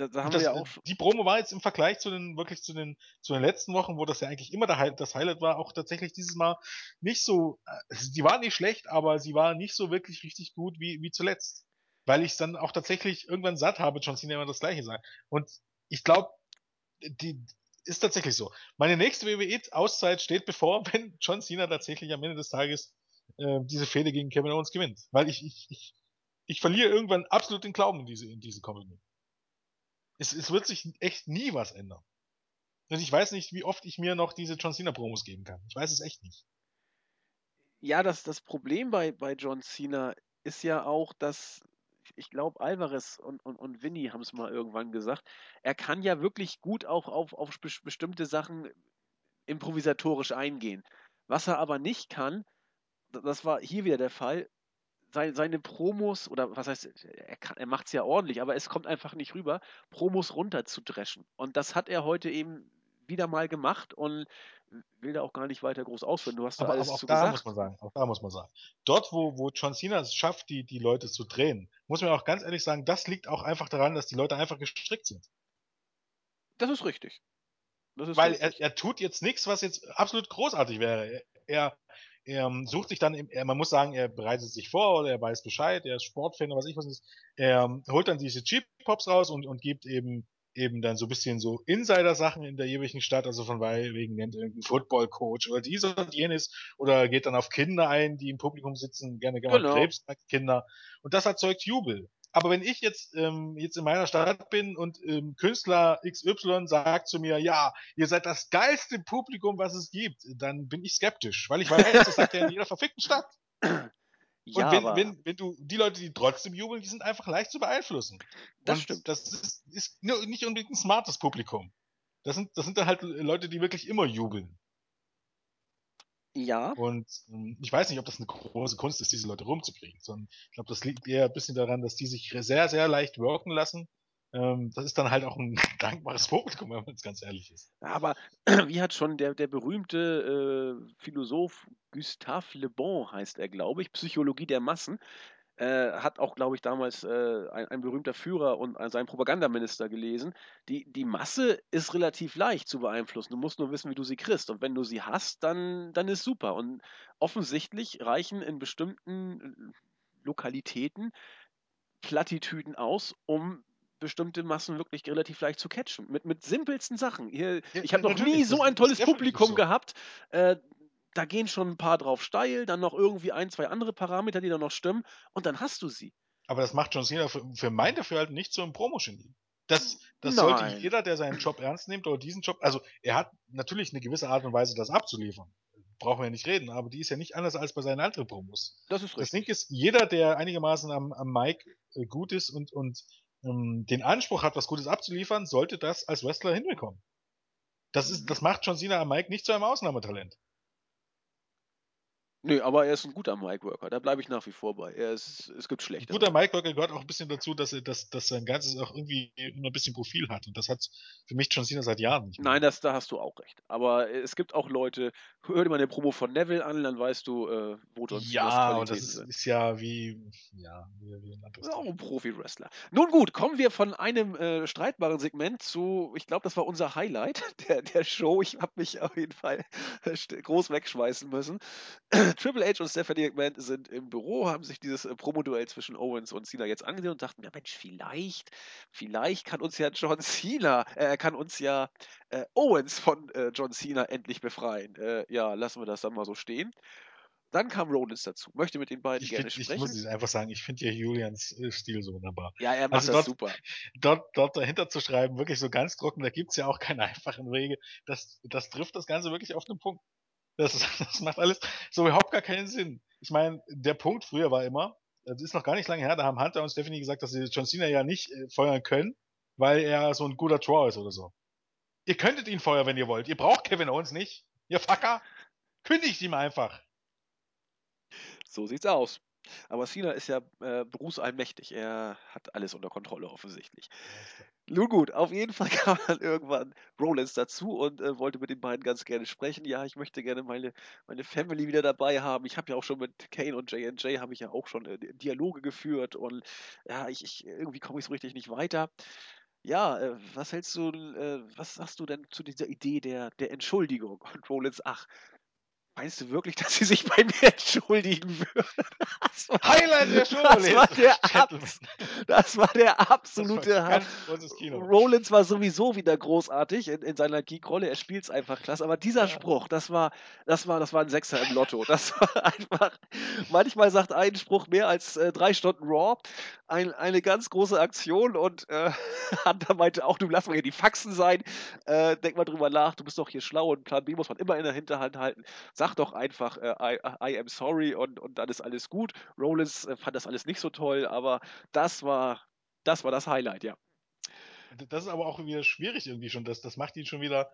da, da haben das, wir ja auch Die Promo war jetzt im Vergleich zu den, wirklich zu den, zu den letzten Wochen, wo das ja eigentlich immer das Highlight war, auch tatsächlich dieses Mal nicht so, äh, sie war nicht schlecht, aber sie war nicht so wirklich richtig gut wie, wie zuletzt. Weil ich es dann auch tatsächlich irgendwann satt habe, John Cena immer das gleiche sagen. Und ich glaube, die, ist tatsächlich so. Meine nächste WWE-Auszeit steht bevor, wenn John Cena tatsächlich am Ende des Tages äh, diese Fehde gegen Kevin Owens gewinnt. Weil ich, ich, ich, ich verliere irgendwann absolut den Glauben in diese, in diese Company. Es, es wird sich echt nie was ändern. Und ich weiß nicht, wie oft ich mir noch diese John Cena Promos geben kann. Ich weiß es echt nicht. Ja, das, das Problem bei, bei John Cena ist ja auch, dass ich glaube, Alvarez und, und, und Vinny haben es mal irgendwann gesagt, er kann ja wirklich gut auch auf, auf bestimmte Sachen improvisatorisch eingehen. Was er aber nicht kann, das war hier wieder der Fall, seine, seine Promos, oder was heißt, er, er macht es ja ordentlich, aber es kommt einfach nicht rüber, Promos runterzudreschen. Und das hat er heute eben wieder mal gemacht und will da auch gar nicht weiter groß ausführen. Du hast da aber, alles aber auch zu da gesagt. muss man sagen, auch da muss man sagen. Dort, wo, wo John Cena es schafft, die, die Leute zu drehen, muss man auch ganz ehrlich sagen, das liegt auch einfach daran, dass die Leute einfach gestrickt sind. Das ist richtig. Das ist Weil richtig. Er, er tut jetzt nichts, was jetzt absolut großartig wäre. Er, er ähm, sucht sich dann, er, man muss sagen, er bereitet sich vor oder er weiß Bescheid, er ist Sportfan oder was ich was ist. Er holt dann diese Cheap Pops raus und, und gibt eben eben dann so ein bisschen so Insider-Sachen in der jeweiligen Stadt, also von wegen nennt irgendein Football-Coach oder dies und jenes oder geht dann auf Kinder ein, die im Publikum sitzen, gerne gerne genau. Krebskinder und das erzeugt Jubel. Aber wenn ich jetzt ähm, jetzt in meiner Stadt bin und ähm, Künstler XY sagt zu mir, ja, ihr seid das geilste Publikum, was es gibt, dann bin ich skeptisch, weil ich weiß, das sagt er in jeder verfickten Stadt. Ja, und wenn, aber wenn, wenn du die Leute, die trotzdem jubeln, die sind einfach leicht zu beeinflussen. Das und stimmt. Das ist, ist nicht unbedingt ein smartes Publikum. Das sind, das sind dann halt Leute, die wirklich immer jubeln. Ja. Und ähm, ich weiß nicht, ob das eine große Kunst ist, diese Leute rumzukriegen, sondern ich glaube, das liegt eher ein bisschen daran, dass die sich sehr, sehr leicht worken lassen. Ähm, das ist dann halt auch ein dankbares Publikum, wenn man es ganz ehrlich ist. Aber wie hat schon der, der berühmte äh, Philosoph Gustave Le Bon, heißt er, glaube ich, Psychologie der Massen, äh, hat auch, glaube ich, damals äh, ein, ein, berühmter Führer und sein Propagandaminister gelesen. Die, die Masse ist relativ leicht zu beeinflussen. Du musst nur wissen, wie du sie kriegst. Und wenn du sie hast, dann, dann ist super. Und offensichtlich reichen in bestimmten äh, Lokalitäten Plattitüden aus, um bestimmte Massen wirklich relativ leicht zu catchen. Mit, mit simpelsten Sachen. Hier, ja, ich habe noch nie so ein tolles Publikum so. gehabt. Äh, da gehen schon ein paar drauf steil, dann noch irgendwie ein, zwei andere Parameter, die dann noch stimmen, und dann hast du sie. Aber das macht John Cena für, für mein Dafürhalten nicht so im Promo-Genie. Das, das sollte jeder, der seinen Job ernst nimmt oder diesen Job, also er hat natürlich eine gewisse Art und Weise, das abzuliefern. Brauchen wir ja nicht reden, aber die ist ja nicht anders als bei seinen anderen Promos. Das ist richtig. Das Ding ist, jeder, der einigermaßen am, am Mic äh, gut ist und, und ähm, den Anspruch hat, was Gutes abzuliefern, sollte das als Wrestler hinbekommen. Das ist, das macht John Cena am Mike nicht zu einem Ausnahmetalent. Nö, aber er ist ein guter Mic-Worker, da bleibe ich nach wie vor bei. Er ist, es gibt schlechte. Guter Mic-Worker gehört auch ein bisschen dazu, dass er, dass, dass sein ganzes auch irgendwie immer ein bisschen Profil hat. Und das hat für mich John Cena seit Jahren nicht mehr. Nein, das, da hast du auch recht. Aber es gibt auch Leute, hör dir mal eine Promo von Neville an, dann weißt du, äh, wo John Cena Ja, und das ist, ist, ja wie, ja, wie, wie ein anderes. Auch ein Profi-Wrestler. Nun gut, kommen wir von einem äh, streitbaren Segment zu, ich glaube, das war unser Highlight der, der Show. Ich habe mich auf jeden Fall groß wegschmeißen müssen. Triple H und Stephanie McMahon sind im Büro, haben sich dieses äh, Promoduell zwischen Owens und Cena jetzt angesehen und dachten, ja Mensch, vielleicht, vielleicht kann uns ja John Cena, äh, kann uns ja äh, Owens von äh, John Cena endlich befreien. Äh, ja, lassen wir das dann mal so stehen. Dann kam Rollins dazu, möchte mit den beiden ich gerne find, sprechen. Ich muss einfach sagen, ich finde ja Julians äh, Stil so wunderbar. Ja, er macht also das dort, super. Dort, dort dahinter zu schreiben, wirklich so ganz trocken, da gibt es ja auch keine einfachen Wege. Das, das trifft das Ganze wirklich auf den Punkt. Das, das macht alles so überhaupt gar keinen Sinn. Ich meine, der Punkt früher war immer, das ist noch gar nicht lange her, da haben Hunter und Stephanie gesagt, dass sie John Cena ja nicht äh, feuern können, weil er so ein guter Draw ist oder so. Ihr könntet ihn feuern, wenn ihr wollt. Ihr braucht Kevin Owens nicht. Ihr Fucker. Kündigt ihm einfach. So sieht's aus. Aber Cena ist ja äh, berufsallmächtig. Er hat alles unter Kontrolle offensichtlich. Ja, Nun gut, auf jeden Fall kam dann irgendwann Rollins dazu und äh, wollte mit den beiden ganz gerne sprechen. Ja, ich möchte gerne meine, meine Family wieder dabei haben. Ich habe ja auch schon mit Kane und J&J habe ich ja auch schon äh, Dialoge geführt und ja, ich, ich irgendwie komme ich so richtig nicht weiter. Ja, äh, was hältst du, äh, was sagst du denn zu dieser Idee der, der Entschuldigung? Und Rollins, ach, Meinst du wirklich, dass sie sich bei mir entschuldigen würde? Highlight der Show, das war der, das war der absolute das war Rollins war sowieso wieder großartig in, in seiner Geek-Rolle. Er spielt es einfach klasse. Aber dieser ja. Spruch, das war, das war, das war ein Sechser im Lotto. Das war einfach. Manchmal sagt ein Spruch mehr als äh, drei Stunden Raw. Ein, eine ganz große Aktion und äh, Hunter meinte auch, du lass mal hier die Faxen sein. Äh, denk mal drüber nach. Du bist doch hier schlau und Plan B muss man immer in der Hinterhand halten sag doch einfach, äh, I, I, am sorry und, und dann ist alles gut. Rollins äh, fand das alles nicht so toll, aber das war, das war das Highlight, ja. Das ist aber auch wieder schwierig irgendwie schon. Das, das macht ihn schon wieder,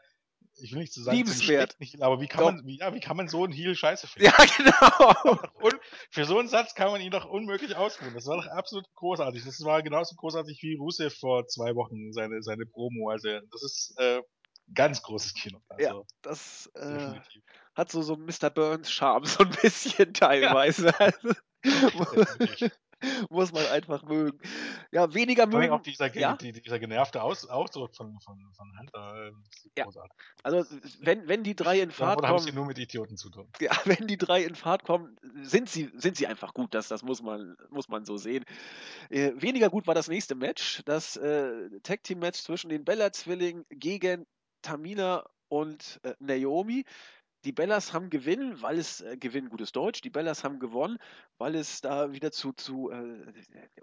ich will nicht zu so sagen, liebenswert. Nicht, aber wie kann, man, wie, ja, wie kann man so einen Heal scheiße finden? Ja, genau. Und für so einen Satz kann man ihn doch unmöglich ausruhen. Das war doch absolut großartig. Das war genauso großartig wie Rusev vor zwei Wochen, seine, seine Promo. Also, das ist, äh, ganz großes Kino. Also, ja, das äh, hat so, so Mr. Burns Charme, so ein bisschen teilweise. Ja. Muss man einfach mögen. Ja, weniger mögen. Auch dieser, ja? dieser genervte Aus Ausdruck von, von, von Hunter. Äh, ja. Also, wenn, wenn die drei in Fahrt ja, kommen. sie nur mit Idioten zu tun. Ja, wenn die drei in Fahrt kommen, sind sie, sind sie einfach gut. Das, das muss, man, muss man so sehen. Äh, weniger gut war das nächste Match. Das äh, Tag Team Match zwischen den Bella-Zwillingen gegen Tamina und äh, Naomi. Die Bellas haben gewonnen, weil es äh, Gewinn gutes Deutsch. Die Bellas haben gewonnen, weil es da wieder zu, zu äh,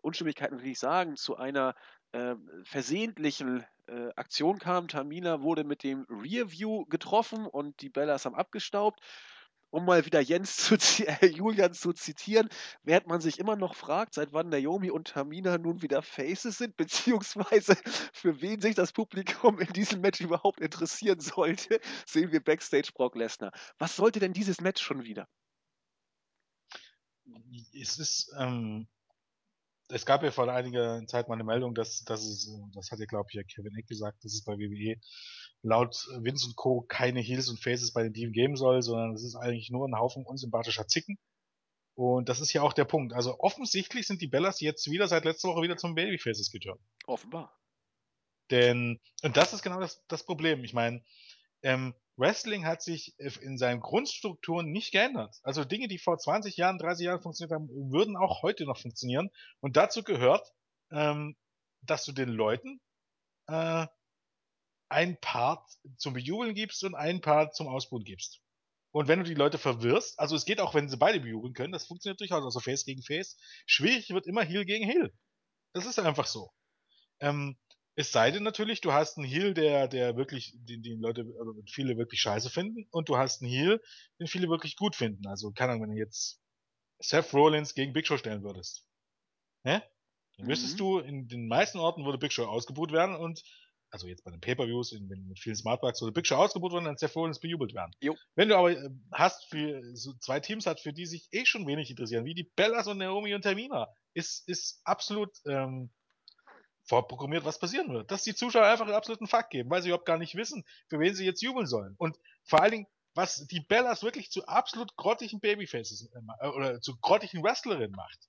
Unstimmigkeiten, will ich sagen, zu einer äh, versehentlichen äh, Aktion kam. Tamina wurde mit dem Rearview getroffen und die Bellas haben abgestaubt um mal wieder Jens zu, äh, Julian zu zitieren, während man sich immer noch fragt, seit wann Naomi und Tamina nun wieder Faces sind, beziehungsweise für wen sich das Publikum in diesem Match überhaupt interessieren sollte, sehen wir Backstage Brock Lesnar. Was sollte denn dieses Match schon wieder? Es ist, ähm, es gab ja vor einiger Zeit mal eine Meldung, dass, dass es, das hat ja glaube ich ja Kevin Eck gesagt, dass es bei WWE laut Vince und Co. keine Heels und Faces bei den Team geben soll, sondern es ist eigentlich nur ein Haufen unsympathischer Zicken. Und das ist ja auch der Punkt. Also offensichtlich sind die Bellas jetzt wieder seit letzter Woche wieder zum Babyfaces geturnt. Offenbar. Denn, und das ist genau das, das Problem. Ich meine, ähm, Wrestling hat sich in seinen Grundstrukturen nicht geändert. Also Dinge, die vor 20 Jahren, 30 Jahren funktioniert haben, würden auch heute noch funktionieren. Und dazu gehört, ähm, dass du den Leuten äh, ein Part zum Bejubeln gibst und ein Part zum Ausbuhen gibst. Und wenn du die Leute verwirrst, also es geht auch, wenn sie beide bejubeln können, das funktioniert durchaus, also Face gegen Face. Schwierig wird immer Heal gegen Heal. Das ist einfach so. Ähm, es sei denn natürlich, du hast einen Heal, der, der wirklich, den, den Leute, also viele wirklich scheiße finden, und du hast einen Heal, den viele wirklich gut finden. Also, keine Ahnung, wenn du jetzt Seth Rollins gegen Big Show stellen würdest. Ne? Dann müsstest mhm. du, in den meisten Orten würde Big Show ausgebuht werden und also jetzt bei den Pay-Per-Views, wenn mit vielen Smartbucks oder Big Show ausgebucht werden, dann froh, dass bejubelt werden. Jo. Wenn du aber äh, hast für so zwei Teams hat, für die sich eh schon wenig interessieren, wie die Bellas und Naomi und Tamina, ist, ist absolut ähm, vorprogrammiert, was passieren wird. Dass die Zuschauer einfach einen absoluten Fuck geben, weil sie überhaupt gar nicht wissen, für wen sie jetzt jubeln sollen. Und vor allen Dingen, was die Bellas wirklich zu absolut grottigen Babyfaces äh, oder zu grottigen Wrestlerinnen macht.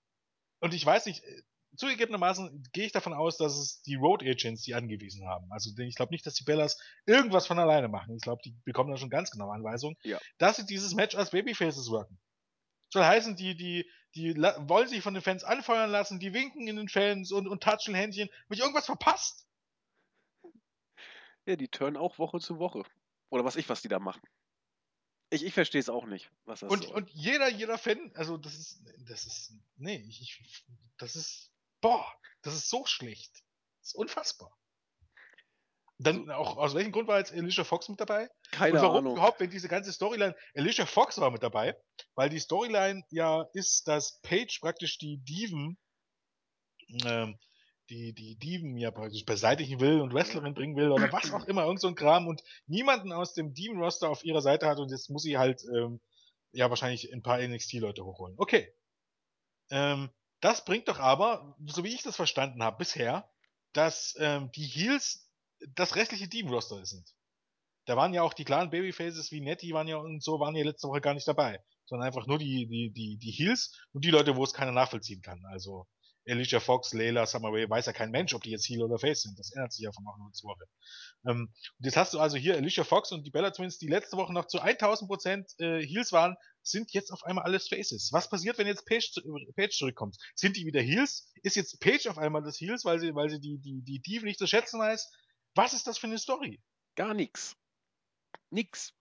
Und ich weiß nicht, äh, zugegebenermaßen gehe ich davon aus, dass es die Road Agents die angewiesen haben. Also ich glaube nicht, dass die Bellas irgendwas von alleine machen. Ich glaube, die bekommen da schon ganz genau Anweisungen, Ja. dass sie dieses Match als Babyfaces worken. Soll heißen, die, die, die wollen sich von den Fans anfeuern lassen, die winken in den Fans und, und touchen Händchen. Hab ich irgendwas verpasst? Ja, die turnen auch Woche zu Woche. Oder was ich, was die da machen. Ich, ich verstehe es auch nicht, was das Und, soll. und jeder, jeder Fan, also das ist, das ist, nee, ich, ich das ist, boah, das ist so schlecht. Das ist unfassbar. Dann auch, aus welchem Grund war jetzt Alicia Fox mit dabei? Keine und warum Ahnung. überhaupt, wenn diese ganze Storyline, Alicia Fox war mit dabei, weil die Storyline ja ist, dass Paige praktisch die Diven, ähm, die, die Diven ja praktisch beseitigen will und Wrestlerin bringen will oder was auch immer, irgend so ein Kram und niemanden aus dem Diven-Roster auf ihrer Seite hat und jetzt muss sie halt, ähm, ja, wahrscheinlich ein paar NXT-Leute hochholen. Okay. Ähm, das bringt doch aber, so wie ich das verstanden habe bisher, dass ähm, die Heels das restliche Team-Roster sind. Da waren ja auch die klaren Babyfaces wie Nettie waren ja und so, waren ja letzte Woche gar nicht dabei. Sondern einfach nur die, die, die, die Heels und die Leute, wo es keiner nachvollziehen kann. Also Alicia Fox, Layla, Summer Rae, weiß ja kein Mensch, ob die jetzt Heel oder Face sind. Das ändert sich ja von Woche zu Woche. Ähm, und jetzt hast du also hier Alicia Fox und die Bella Twins, die letzte Woche noch zu 1000 Prozent äh, Heels waren, sind jetzt auf einmal alles Faces. Was passiert, wenn jetzt Paige, zu- Paige zurückkommt? Sind die wieder Heels? Ist jetzt Paige auf einmal das Heels, weil sie, weil sie die, die, die Diven nicht zu schätzen weiß? Was ist das für eine Story? Gar nichts. Nix.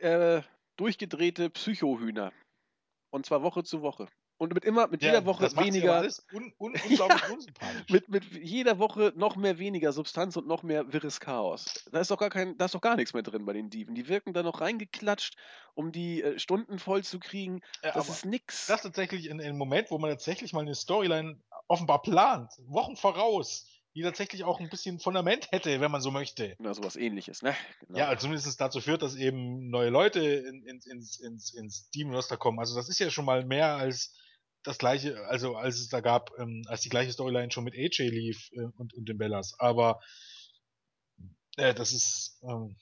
Äh, durchgedrehte Psychohühner. Und zwar Woche zu Woche. Und mit immer, mit jeder Woche weniger, un, un, unglaublich unsympathisch. mit, mit jeder Woche noch mehr weniger Substanz und noch mehr wirres Chaos. Da ist doch gar kein, da ist doch gar nichts mehr drin bei den Dieven. Die wirken da noch reingeklatscht, um die äh, Stunden voll zu kriegen. Ja, Das ist nix. das ist tatsächlich in einem Moment, wo man tatsächlich mal eine Storyline offenbar plant, Wochen voraus, die tatsächlich auch ein bisschen Fundament hätte, wenn man so möchte. Na, sowas ähnliches, ne? Genau. Ja, zumindest dazu führt, dass eben neue Leute in, in, ins, ins, ins Team-Roster kommen. Also das ist ja schon mal mehr als das gleiche, also als es da gab, ähm, als die gleiche Storyline schon mit AJ lief äh, und, und den Bellas. Aber äh, das ist, ähm,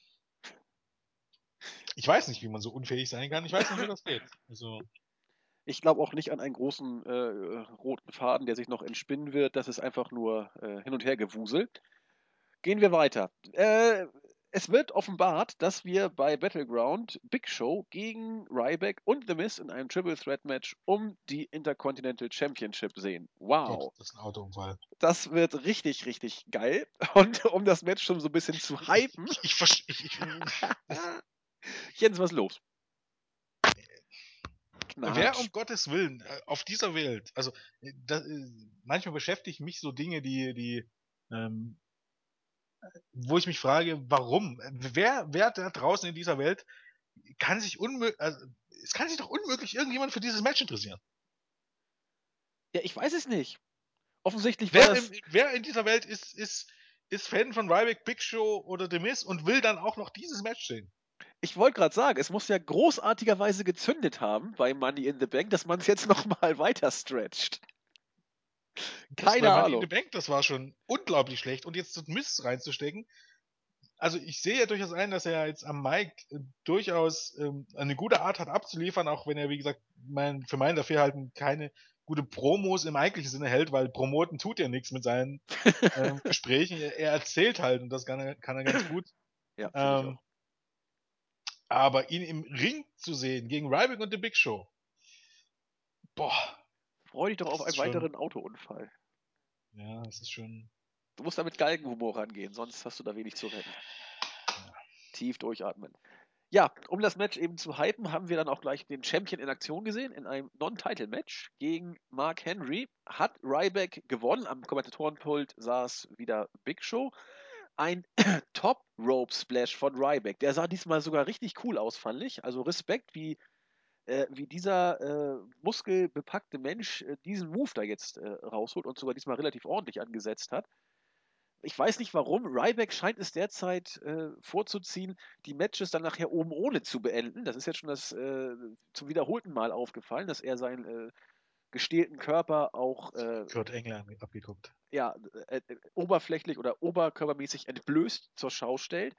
ich weiß nicht, wie man so unfähig sein kann. Ich weiß nicht, wie das geht. Also, Ich glaube auch nicht an einen großen äh, roten Faden, der sich noch entspinnen wird. Das ist einfach nur äh, hin und her gewuselt. Gehen wir weiter. Äh, es wird offenbart, dass wir bei Battleground Big Show gegen Ryback und The Miz in einem Triple Threat Match um die Intercontinental Championship sehen. Wow. Gott, das ist ein Autounfall. Das wird richtig, richtig geil. Und um das Match schon so ein bisschen zu hypen. Ich, ich, ich, ich, Jens, was ist los? Wer um Gottes Willen äh, auf dieser Welt, also äh, da, äh, manchmal beschäftigen mich so Dinge, die, die, ähm, wo ich mich frage, warum? Wer, wer da draußen in dieser Welt kann sich unmöglich, also, es kann sich doch unmöglich irgendjemand für dieses Match interessieren. Ja, ich weiß es nicht. Offensichtlich Wer, das. in, wer in dieser Welt ist, ist, ist Fan von Ryback, Big Show oder The Miz und will dann auch noch dieses Match sehen? Ich wollte gerade sagen, es muss ja großartigerweise gezündet haben bei Money in the Bank, dass man es jetzt nochmal weiter stretcht. Das Keine bei Money Ahnung. in the Bank, das war schon unglaublich schlecht. Und jetzt das Mist reinzustecken. Also ich sehe ja durchaus ein, dass er jetzt am Mike äh, durchaus ähm, eine gute Art hat abzuliefern, auch wenn er, wie gesagt, mein, für mein Dafürhalten keine gute Promos im eigentlichen Sinne hält, weil promoten tut er nichts mit seinen ähm, Gesprächen. Er, er erzählt halt und das kann er, kann er ganz gut. Ja, Ähm, aber ihn im Ring zu sehen gegen Ryback und The Big Show. Boah. Freu dich doch auf einen schon- weiteren Autounfall. Ja, das ist schon. Du musst da mit Galgenhumor rangehen, sonst hast du da wenig zu retten. Tief durchatmen. Ja, um das Match eben zu hypen, haben wir dann auch gleich den Champion in Aktion gesehen, in einem Non-Title-Match gegen Mark Henry. Hat Ryback gewonnen, am Kommentatorenpult saß wieder Big Show. Ein Top-Rope-Splash von Ryback. Der sah diesmal sogar richtig cool aus, fand ich. Also Respekt, wie, äh, wie dieser äh, muskelbepackte Mensch äh, diesen Move da jetzt äh, rausholt und sogar diesmal relativ ordentlich angesetzt hat. ich weiß nicht warum, Ryback scheint es derzeit äh, vorzuziehen, die Matches dann nachher oben ohne zu beenden. Das ist jetzt schon das äh, zum wiederholten Mal aufgefallen, dass er seinen äh, gestählten Körper auch Kurt Engler abgeguckt. Ja, äh, äh, oberflächlich oder oberkörpermäßig entblößt zur Schau stellt.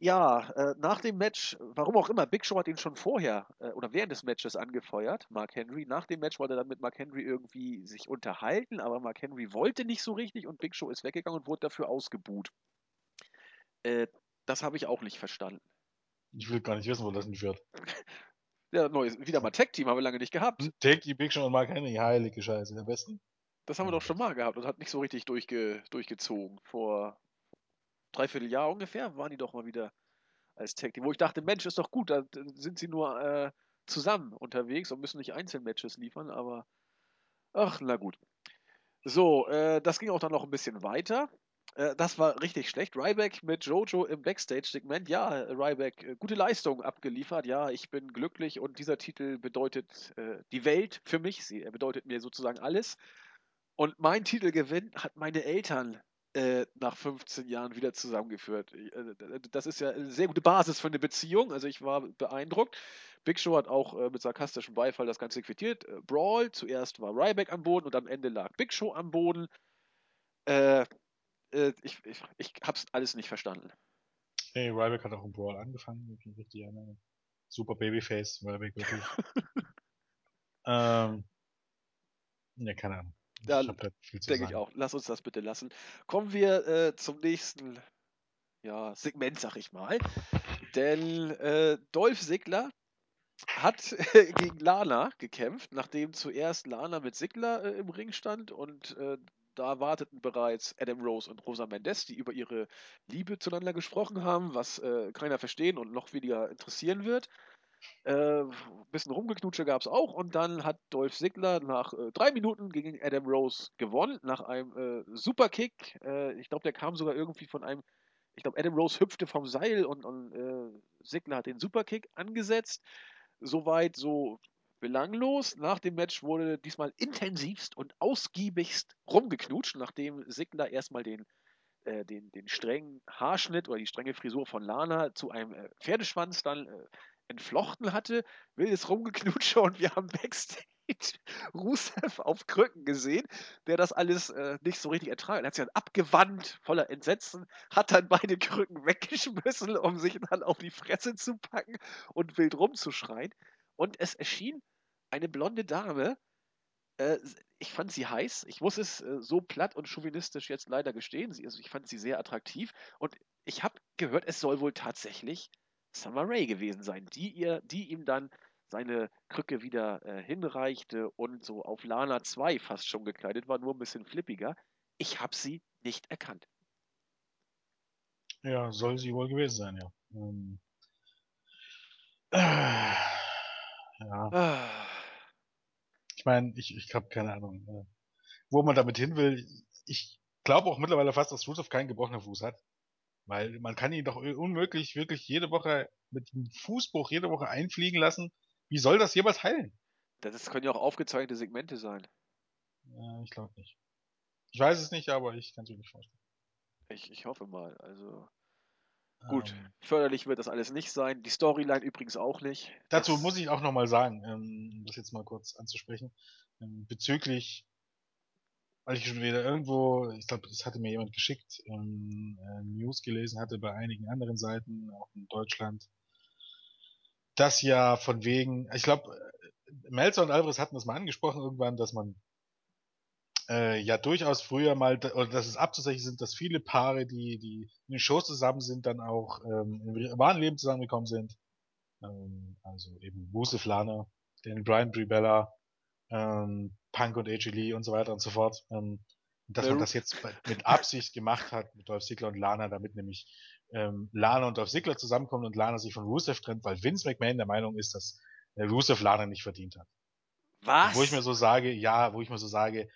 Ja, äh, nach dem Match, warum auch immer, Big Show hat ihn schon vorher äh, oder während des Matches angefeuert, Mark Henry. Nach dem Match wollte er dann mit Mark Henry irgendwie sich unterhalten, aber Mark Henry wollte nicht so richtig und Big Show ist weggegangen und wurde dafür ausgebuht. Äh, das habe ich auch nicht verstanden. Ich will gar nicht wissen, wo das hinführt. Ja, neues, wieder mal Tag-Team haben wir lange nicht gehabt. Die Big Show und Mark Henry, heilige Scheiße, der Besten. Das haben wir doch schon mal gehabt und hat nicht so richtig durchge durchgezogen. Vor dreiviertel Jahr ungefähr waren die doch mal wieder als Tag Team. Wo ich dachte, Mensch, ist doch gut, da sind sie nur äh, zusammen unterwegs und müssen nicht einzeln Matches liefern, aber ach, na gut. So, äh, das ging auch dann noch ein bisschen weiter. Äh, das war richtig schlecht. Ryback mit Jojo im Backstage-Segment. Ja, Ryback, äh, gute Leistung abgeliefert. Ja, ich bin glücklich und dieser Titel bedeutet äh, die Welt für mich. Sie, er bedeutet mir sozusagen alles. Und mein Titelgewinn hat meine Eltern äh, nach 15 Jahren wieder zusammengeführt. Äh, das ist ja eine sehr gute Basis für eine Beziehung. Also ich war beeindruckt. Big Show hat auch äh, mit sarkastischem Beifall das Ganze quittiert. Äh, Brawl, zuerst war Ryback am Boden und am Ende lag Big Show am Boden. Äh, äh, ich, ich, ich hab's alles nicht verstanden. Hey, Ryback hat auch im Brawl angefangen, richtig. Super Babyface, Ryback wirklich. ähm, ja, keine Ahnung. Ja, denke ich auch. Lass uns das bitte lassen. Kommen wir äh, zum nächsten ja, Segment, sag ich mal. Denn äh, Dolph Sigler hat gegen Lana gekämpft, nachdem zuerst Lana mit Sigler äh, im Ring stand und äh, da warteten bereits Adam Rose und Rosa Mendes, die über ihre Liebe zueinander gesprochen haben, was äh, keiner verstehen und noch weniger interessieren wird. Äh, bisschen Rumgeknutsche gab es auch und dann hat Dolph Ziggler nach äh, drei Minuten gegen Adam Rose gewonnen, nach einem äh, Superkick. Äh, ich glaube, der kam sogar irgendwie von einem, ich glaube, Adam Rose hüpfte vom Seil und, und äh, Ziggler hat den Superkick angesetzt. Soweit so belanglos. Nach dem Match wurde diesmal intensivst und ausgiebigst rumgeknutscht, nachdem Sigler erstmal den, äh, den, den strengen Haarschnitt oder die strenge Frisur von Lana zu einem äh, Pferdeschwanz dann entflochten hatte, wildes Rumgeknutsche und wir haben Backstage Rusev auf Krücken gesehen, der das alles äh, nicht so richtig ertragen hat. Er hat sich dann abgewandt, voller Entsetzen, hat dann beide Krücken weggeschmissen, um sich dann auf die Fresse zu packen und wild rumzuschreien. Und es erschien eine blonde Dame. Äh, ich fand sie heiß. Ich muss es äh, so platt und chauvinistisch jetzt leider gestehen. Sie, also ich fand sie sehr attraktiv. Und ich habe gehört, es soll wohl tatsächlich Summer Rae gewesen sein, die, ihr, die ihm dann seine Krücke wieder äh, hinreichte und so auf Lana 2 fast schon gekleidet war, nur ein bisschen flippiger. Ich habe sie nicht erkannt. Ja, soll sie wohl gewesen sein, ja. Ähm, äh, ja. Ah. Ich meine, ich, ich habe keine Ahnung, äh, wo man damit hin will. Ich glaube auch mittlerweile fast, dass Rusev keinen gebrochenen Fuß hat. Weil man kann ihn doch unmöglich wirklich jede Woche mit einem Fußbruch jede Woche einfliegen lassen. Wie soll das jemals heilen? Das können ja auch aufgezeichnete Segmente sein. Ja, ich glaube nicht. Ich weiß es nicht, aber ich kann es mir nicht vorstellen. Ich, ich hoffe mal. Also gut, ähm, förderlich wird das alles nicht sein. Die Storyline übrigens auch nicht. Dazu das muss ich auch nochmal sagen, ähm, das jetzt mal kurz anzusprechen, ähm, bezüglich weil ich schon wieder irgendwo, ich glaube, das hatte mir jemand geschickt, ähm, äh, News gelesen hatte bei einigen anderen Seiten, auch in Deutschland, dass ja von wegen, ich glaube, Melzer und Alvarez hatten das mal angesprochen irgendwann, dass man äh, ja durchaus früher mal, oder dass es abzusehen sind, dass viele Paare, die, die in den Shows zusammen sind, dann auch ähm, im wahren Leben zusammengekommen sind. Ähm, also eben Wusef Lana, den Brian Bribella, ähm, Punk und AJ Lee und so weiter und so fort. Ähm, dass man das jetzt mit Absicht gemacht hat mit Dolph Ziggler und Lana, damit nämlich ähm, Lana und Dolph Ziggler zusammenkommen und Lana sich von Rusev trennt, weil Vince McMahon der Meinung ist, dass äh, Rusev Lana nicht verdient hat. Was? Wo ich mir so sage, ja, wo ich mir so sage,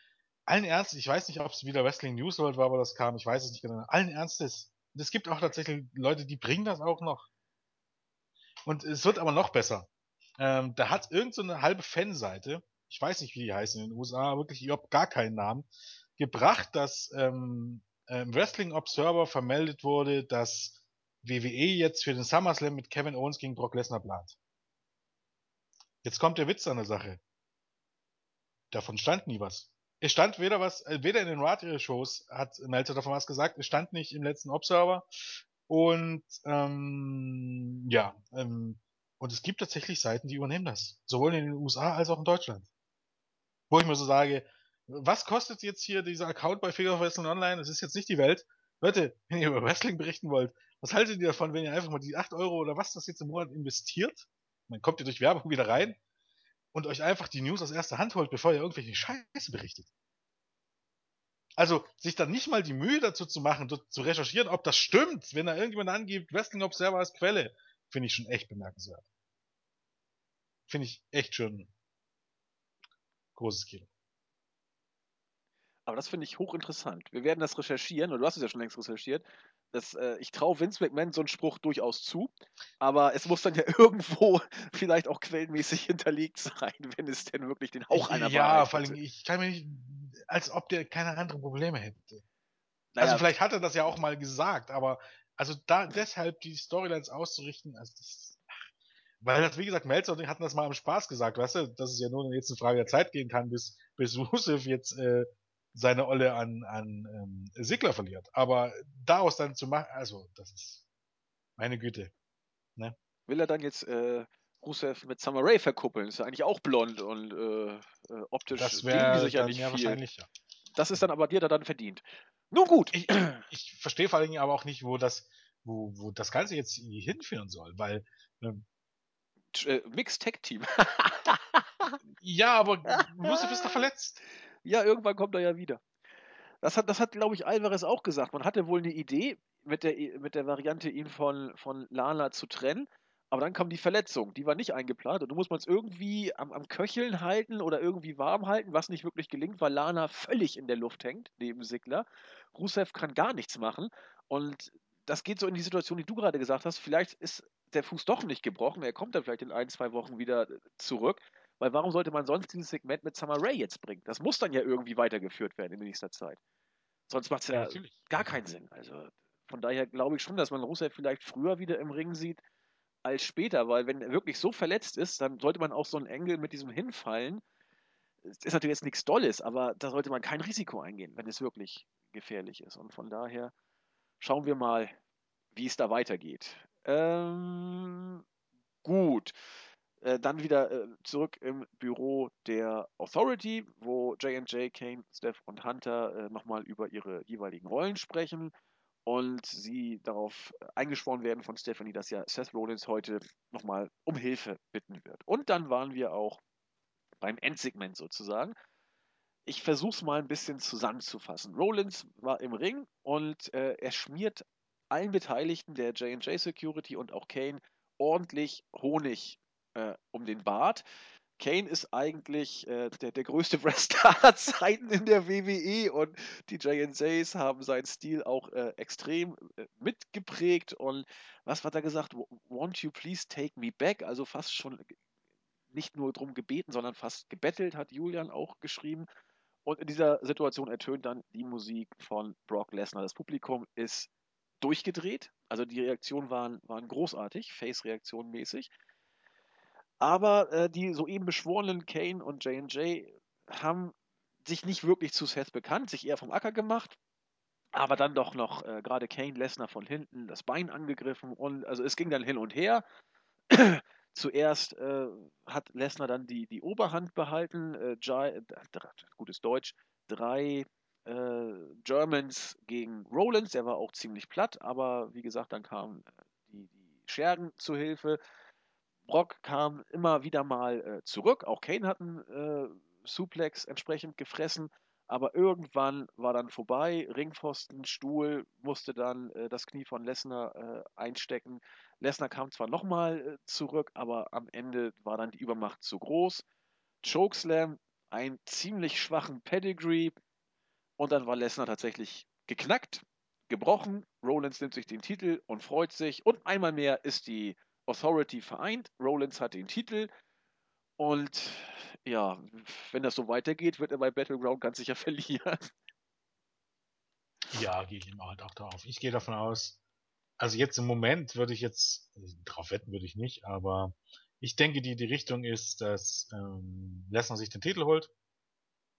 allen Ernstes, ich weiß nicht, ob es wieder Wrestling News World war, aber das kam, ich weiß es nicht genau. Allen Ernstes, und es gibt auch tatsächlich Leute, die bringen das auch noch. Und es wird aber noch besser. Ähm, da hat irgend so eine halbe Fanseite, ich weiß nicht, wie die heißen in den USA, wirklich überhaupt gar keinen Namen, gebracht, dass ähm, äh, im Wrestling Observer vermeldet wurde, dass WWE jetzt für den SummerSlam mit Kevin Owens gegen Brock Lesnar plant. Jetzt kommt der Witz an der Sache. Davon stand nie was. Es stand weder was, äh, weder in den Radio-Shows hat Meltzer davon was gesagt, es stand nicht im letzten Observer. Und ähm, ja, ähm, und es gibt tatsächlich Seiten, die übernehmen das. Sowohl in den USA als auch in Deutschland. Wo ich mir so sage, was kostet jetzt hier dieser Account bei Figure of Wrestling Online? Das ist jetzt nicht die Welt. Leute, wenn ihr über Wrestling berichten wollt, was haltet ihr davon, wenn ihr einfach mal die 8 Euro oder was das jetzt im Monat investiert? Dann kommt ihr durch Werbung wieder rein und euch einfach die News aus erster Hand holt, bevor ihr irgendwelche Scheiße berichtet. Also, sich dann nicht mal die Mühe dazu zu machen, zu recherchieren, ob das stimmt, wenn da irgendjemand angibt, Wrestling Observer als Quelle, finde ich schon echt bemerkenswert. Finde ich echt schon großes Kino. Aber das finde ich hochinteressant. Wir werden das recherchieren, und du hast es ja schon längst recherchiert. Das, äh, ich traue Vince McMahon so einen Spruch durchaus zu, aber es muss dann ja irgendwo vielleicht auch quellenmäßig hinterlegt sein, wenn es denn wirklich den Hauch einer Ja, vor allem, ich kann mir nicht, als ob der keine anderen Probleme hätte. Also naja, also vielleicht hat er das ja auch mal gesagt, aber also da deshalb die Storylines auszurichten, also das, weil das, wie gesagt, Melzer hatten das mal im Spaß gesagt, weißt du, dass es ja nur jetzt eine Frage der Zeit gehen kann, bis, bis Rusev jetzt äh, seine Olle an, an ähm, Sigler verliert. Aber daraus dann zu machen, also, das ist meine Güte. Ne? Will er dann jetzt äh, Rusev mit Summer Rae verkuppeln? Ist ja eigentlich auch blond und äh, äh optisch das die sich ja nicht viel. Ja. Das ist dann aber dir da dann verdient. Nun gut. Ich, ich verstehe vor allen Dingen aber auch nicht, wo das, wo, wo das Ganze jetzt hinführen soll, weil ähm, äh, Mixed Tech Team. ja, aber Rusev ist doch verletzt. Ja, irgendwann kommt er ja wieder. Das hat, das hat glaube ich, Alvarez auch gesagt. Man hatte wohl eine Idee mit der, mit der Variante, ihn von, von Lana zu trennen. Aber dann kam die Verletzung, die war nicht eingeplant und du musst man es irgendwie am, am Köcheln halten oder irgendwie warm halten, was nicht wirklich gelingt, weil Lana völlig in der Luft hängt, neben Sigler. Rusev kann gar nichts machen und das geht so in die Situation, die du gerade gesagt hast. Vielleicht ist der Fuß doch nicht gebrochen, er kommt dann vielleicht in ein, zwei Wochen wieder zurück. Weil warum sollte man sonst dieses Segment mit Summer Rae jetzt bringen? Das muss dann ja irgendwie weitergeführt werden in nächster Zeit. Sonst macht es ja, ja gar keinen Sinn. Also von daher glaube ich schon, dass man Rusev vielleicht früher wieder im Ring sieht als später, weil wenn er wirklich so verletzt ist, dann sollte man auch so einen Engel mit diesem Hinfallen. Das ist natürlich jetzt nichts Dolles, aber da sollte man kein Risiko eingehen, wenn es wirklich gefährlich ist. Und von daher schauen wir mal, wie es da weitergeht. Ähm, gut. Äh, dann wieder äh, zurück im Büro der Authority, wo J&J, Kane, Steph und Hunter äh, nochmal über ihre jeweiligen Rollen sprechen und sie darauf eingeschworen werden von Stephanie, dass ja Seth Rollins heute nochmal um Hilfe bitten wird. Und dann waren wir auch beim Endsegment sozusagen. Ich versuche es mal ein bisschen zusammenzufassen. Rollins war im Ring und äh, er schmiert allen Beteiligten der J&J Security und auch Kane ordentlich Honig äh, um den Bart. Kane ist eigentlich äh, der, der größte Wrestler aller Zeiten in der WWE und die J&Js haben seinen Stil auch äh, extrem äh, mitgeprägt und was hat er gesagt? Won't you please take me back? Also fast schon nicht nur drum gebeten, sondern fast gebettelt, hat Julian auch geschrieben. Und in dieser Situation ertönt dann die Musik von Brock Lesnar. Das Publikum ist durchgedreht, also die Reaktionen waren, waren großartig, Face-Reaktion mäßig. Aber äh, die soeben beschworenen Kane und J&J haben sich nicht wirklich zu Seth bekannt, sich eher vom Acker gemacht, aber dann doch noch äh, gerade Kane Lesnar von hinten das Bein angegriffen und also es ging dann hin und her. Zuerst äh, hat Lesnar dann die, die Oberhand behalten, äh, Jai, gutes Deutsch, drei äh, Germans gegen Rollins, der war auch ziemlich platt, aber wie gesagt, dann kamen äh, die, die Schergen zu Hilfe. Brock kam immer wieder mal äh, zurück. Auch Kane hat einen äh, Suplex entsprechend gefressen. Aber irgendwann war dann vorbei. Ringpfosten, Stuhl, musste dann äh, das Knie von Lesnar äh, einstecken. Lesnar kam zwar nochmal äh, zurück, aber am Ende war dann die Übermacht zu groß. Chokeslam, einen ziemlich schwachen Pedigree. Und dann war Lesnar tatsächlich geknackt, gebrochen. Rollins nimmt sich den Titel und freut sich. Und einmal mehr ist die Authority vereint. Rollins hat den Titel. Und ja, wenn das so weitergeht, wird er bei Battleground ganz sicher verlieren. Ja, gehe ich immer halt auch darauf. Ich gehe davon aus, also jetzt im Moment würde ich jetzt, also drauf wetten würde ich nicht, aber ich denke, die, die Richtung ist, dass ähm, Lesnar sich den Titel holt.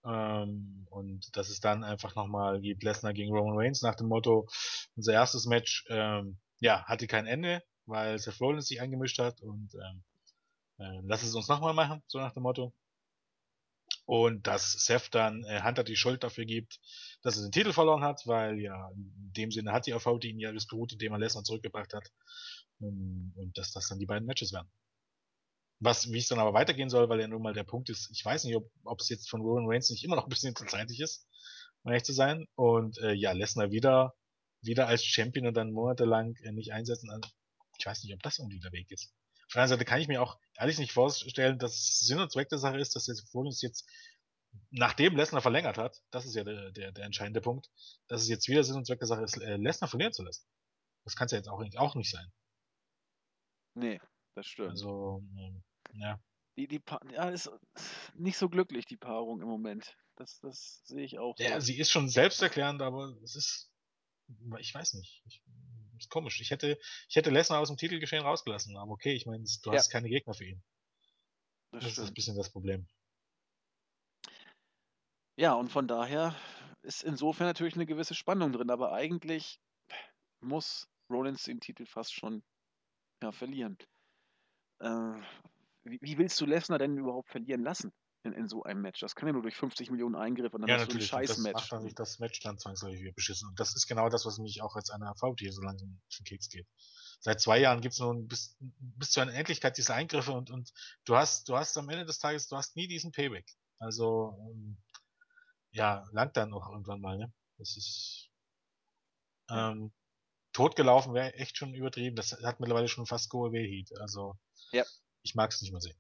Ähm, und dass es dann einfach nochmal gibt Lesnar gegen Roman Reigns nach dem Motto, unser erstes Match, ähm, ja, hatte kein Ende, weil Seth Rollins sich eingemischt hat und ähm, äh, lass es uns nochmal machen, so nach dem Motto. Und dass Seth dann äh, Hunter die Schuld dafür gibt, dass er den Titel verloren hat, weil ja, in dem Sinne hat die AV ihn ja beruht, indem er Lesnar zurückgebracht hat. Ähm, und dass das dann die beiden Matches werden. Was, wie es dann aber weitergehen soll, weil ja nun mal der Punkt ist, ich weiß nicht, ob, ob es jetzt von Roman Reigns nicht immer noch ein bisschen zu zeitig ist, um ehrlich zu sein. Und äh, ja, Lesnar wieder, wieder als Champion und dann monatelang äh, nicht einsetzen. Also, ich weiß nicht, ob das irgendwie der Weg ist. Auf der anderen Seite kann ich mir auch ehrlich nicht vorstellen, dass Sinn und Zweck der Sache ist, dass jetzt Rollins jetzt, nachdem Lesnar verlängert hat, das ist ja der, der, der entscheidende Punkt, dass es jetzt wieder Sinn und Zweck der Sache ist, äh, Lesnar verlieren zu lassen. Das kann es ja jetzt auch, auch nicht sein. Nee, das stimmt. Also, ähm, ja. Die, die pa ja, ist nicht so glücklich, die Paarung im Moment. Das, das sehe ich auch so. Ja, sie ist schon selbsterklärend, aber es ist, ich weiß nicht. Ich, ist komisch. Ich hätte, ich hätte Lesnar aus dem Titelgeschehen rausgelassen, aber okay, ich meine, du hast keine Gegner für ihn. Das, das ist ein bisschen das Problem. Ja, und von daher ist insofern natürlich eine gewisse Spannung drin, aber eigentlich muss Rollins den Titel fast schon ja, verlieren. Äh, wie, wie, willst du Lesnar denn überhaupt verlieren lassen in, in, so einem Match? Das kann ja nur durch 50 Millionen Eingriffe und dann ja, hast natürlich. du ein Scheiß-Match. Das macht das Match dann zwangsläufig wieder beschissen. Und das ist genau das, was mich auch als einer VT so langsam auf den Keks geht. Seit zwei Jahren gibt es nun bis, bis zu einer Endlichkeit diese Eingriffe und, und du hast, du hast am Ende des Tages, du hast nie diesen Payback. Also, ähm, ja, langt dann auch irgendwann mal, ne? Das ist, ähm, totgelaufen wäre echt schon übertrieben. Das hat mittlerweile schon fast Go-Away-Heat. Also, ja. ich mag es nicht mehr sehen.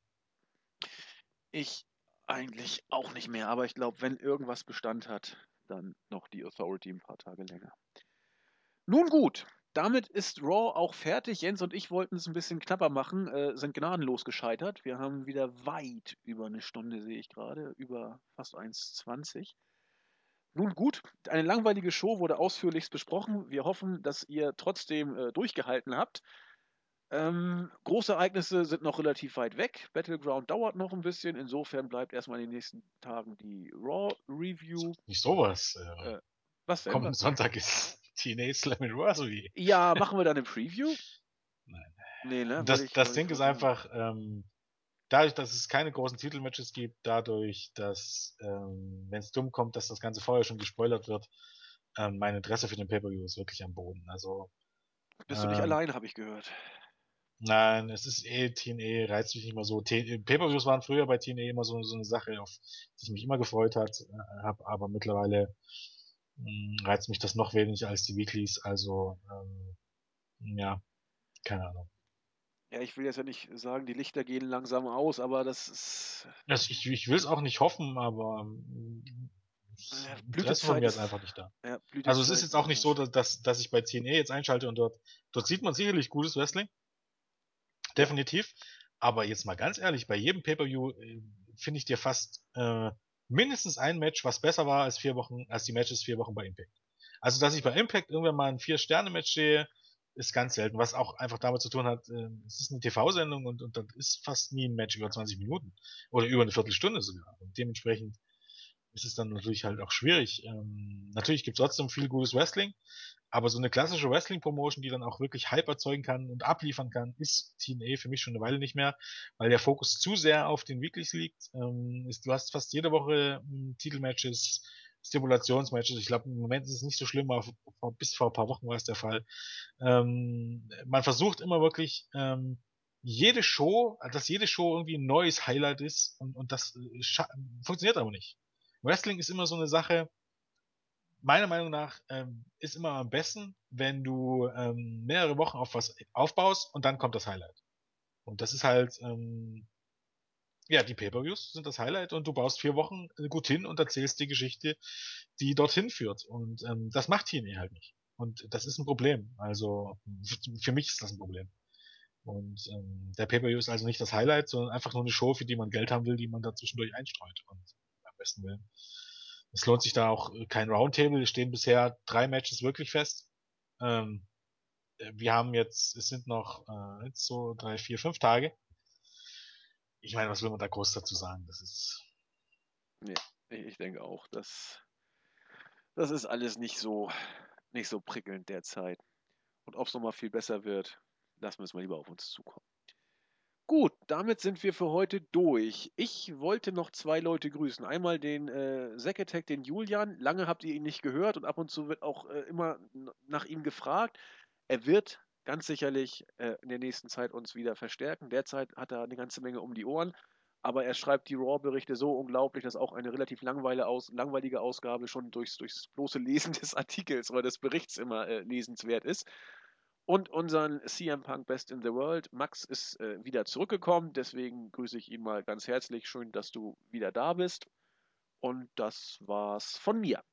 Ich eigentlich auch nicht mehr, aber ich glaube, wenn irgendwas Bestand hat, dann noch die Authority ein paar Tage länger. Nun gut, damit ist Raw auch fertig. Jens und ich wollten es ein bisschen knapper machen, äh, sind gnadenlos gescheitert. Wir haben wieder weit über eine Stunde, sehe ich gerade, über fast 1,20. Nun gut, eine langweilige Show wurde ausführlichst besprochen. Wir hoffen, dass ihr trotzdem äh, durchgehalten habt. Ähm, große Ereignisse sind noch relativ weit weg. Battleground dauert noch ein bisschen. Insofern bleibt erstmal in den nächsten Tagen die Raw Review. Nicht sowas. Äh, äh, was denn? Kommenden Sonntag ist TNA Slam Anniversary. Ja, machen wir dann eine Preview? Nein. Nee, ne? Das, ich, das Ding ist einfach, ähm, dadurch, dass es keine großen Titelmatches gibt, dadurch, dass, ähm, wenn es dumm kommt, dass das Ganze vorher schon gespoilert wird, ähm, mein Interesse für den Pay-Per-View ist wirklich am Boden. Also. Bist du nicht ähm, allein, habe ich gehört. Nein, es ist eh, TNA reizt mich nicht mehr so. Pay-Per-Views waren früher bei TNA immer so, so eine Sache, auf die ich mich immer gefreut hat, äh, hab, aber mittlerweile mh, hm, reizt mich das noch weniger als die Weeklies, also ähm, ja, keine Ahnung. Ja, ich will jetzt ja nicht sagen, die Lichter gehen langsam aus, aber das ist. Das, ich, ich will es auch nicht hoffen, aber ja, Blütezeit von mir ist einfach nicht da. Ja, also es ist jetzt auch nicht so, dass, dass ich bei TNA jetzt einschalte und dort, dort sieht man sicherlich gutes Wrestling. Definitiv. Aber jetzt mal ganz ehrlich, bei jedem Pay-Per-View äh, finde ich dir fast äh, mindestens ein Match, was besser war als vier Wochen, als die Matches vier Wochen bei Impact. Also, dass ich bei Impact irgendwann mal ein Vier-Sterne-Match sehe, ist ganz selten, was auch einfach damit zu tun hat, äh, es ist eine TV-Sendung und, und das ist fast nie ein Match über 20 Minuten oder über eine Viertelstunde sogar. Und dementsprechend ist es dann natürlich halt auch schwierig. Ähm, natürlich gibt es trotzdem viel gutes Wrestling, aber so eine klassische Wrestling-Promotion, die dann auch wirklich Hype erzeugen kann und abliefern kann, ist TNA für mich schon eine Weile nicht mehr, weil der Fokus zu sehr auf den Weeklies liegt. Ähm, du hast fast jede Woche ähm, Titelmatches, Stipulationsmatches. Ich glaube, im Moment ist es nicht so schlimm, aber bis vor ein paar Wochen war es der Fall. Ähm, man versucht immer wirklich ähm, jede Show, dass jede Show irgendwie ein neues Highlight ist und, und das äh, funktioniert aber nicht. Wrestling ist immer so eine Sache, meiner Meinung nach ähm, ist immer am besten, wenn du ähm, mehrere Wochen auf was aufbaust und dann kommt das Highlight. Und das ist halt, ähm, ja, die Pay-Per-Views sind das Highlight und du baust vier Wochen gut hin und erzählst die Geschichte, die dorthin führt. Und ähm, das macht TNA halt nicht. Und das ist ein Problem. Also für mich ist das ein Problem. Und ähm, der Pay-Per-View ist also nicht das Highlight, sondern einfach nur eine Show, für die man Geld haben will, die man da zwischendurch einstreut. Und am besten will es lohnt sich da auch kein Roundtable. Es stehen bisher drei Matches wirklich fest. Ähm, wir haben jetzt, es sind noch äh, jetzt so drei, vier, fünf Tage. Ich meine, was will man da groß dazu sagen? Das ist. Nee, ich denke auch, das, das ist alles nicht so, nicht so prickelnd derzeit. Und ob es nochmal viel besser wird, lassen wir es mal lieber auf uns zukommen. Gut, damit sind wir für heute durch. Ich wollte noch zwei Leute grüßen. Einmal den äh, Seketech, den Julian. Lange habt ihr ihn nicht gehört und ab und zu wird auch äh, immer nach ihm gefragt. Er wird ganz sicherlich äh, in der nächsten Zeit uns wieder verstärken. Derzeit hat er eine ganze Menge um die Ohren, aber er schreibt die Raw-Berichte so unglaublich, dass auch eine relativ langweilige, Aus langweilige Ausgabe schon durchs, durchs bloße Lesen des Artikels oder des Berichts immer äh, lesenswert ist und unseren CM Punk Best in the World. Max ist äh, wieder zurückgekommen, deswegen grüße ich ihn mal ganz herzlich. Schön, dass du wieder da bist. Und das war's von mir.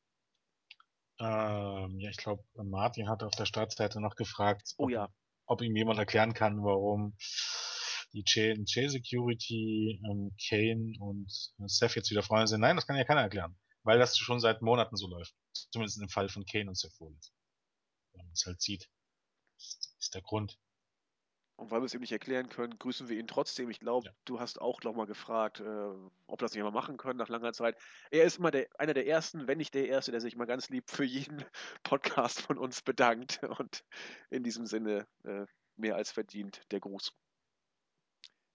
Ähm, ja, ich glaube, Martin hat auf der Startseite noch gefragt, oh, ob, ja. ob ihm jemand erklären kann, warum die J-Security, ähm, Kane und Seth jetzt wieder Freunde sind. Nein, das kann ja keiner erklären, weil das schon seit Monaten so läuft. Zumindest im Fall von Kane und Seth Rollins. Wenn man es halt sieht ist der Grund. Und weil wir es ihm nicht erklären können, grüßen wir ihn trotzdem. Ich glaube, ja. du hast auch nochmal gefragt, äh, ob das nicht mal machen können nach langer Zeit. Er ist immer der, einer der ersten, wenn nicht der erste, der sich mal ganz lieb für jeden Podcast von uns bedankt. Und in diesem Sinne äh, mehr als verdient der Gruß.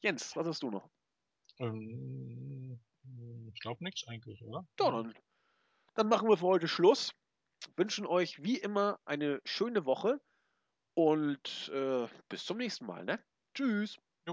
Jens, was hast du noch? Ähm, ich glaube nichts eigentlich, oder? Ja, dann, dann machen wir für heute Schluss. Wünschen euch wie immer eine schöne Woche und äh, bis zum nächsten Mal, ne? Tschüss.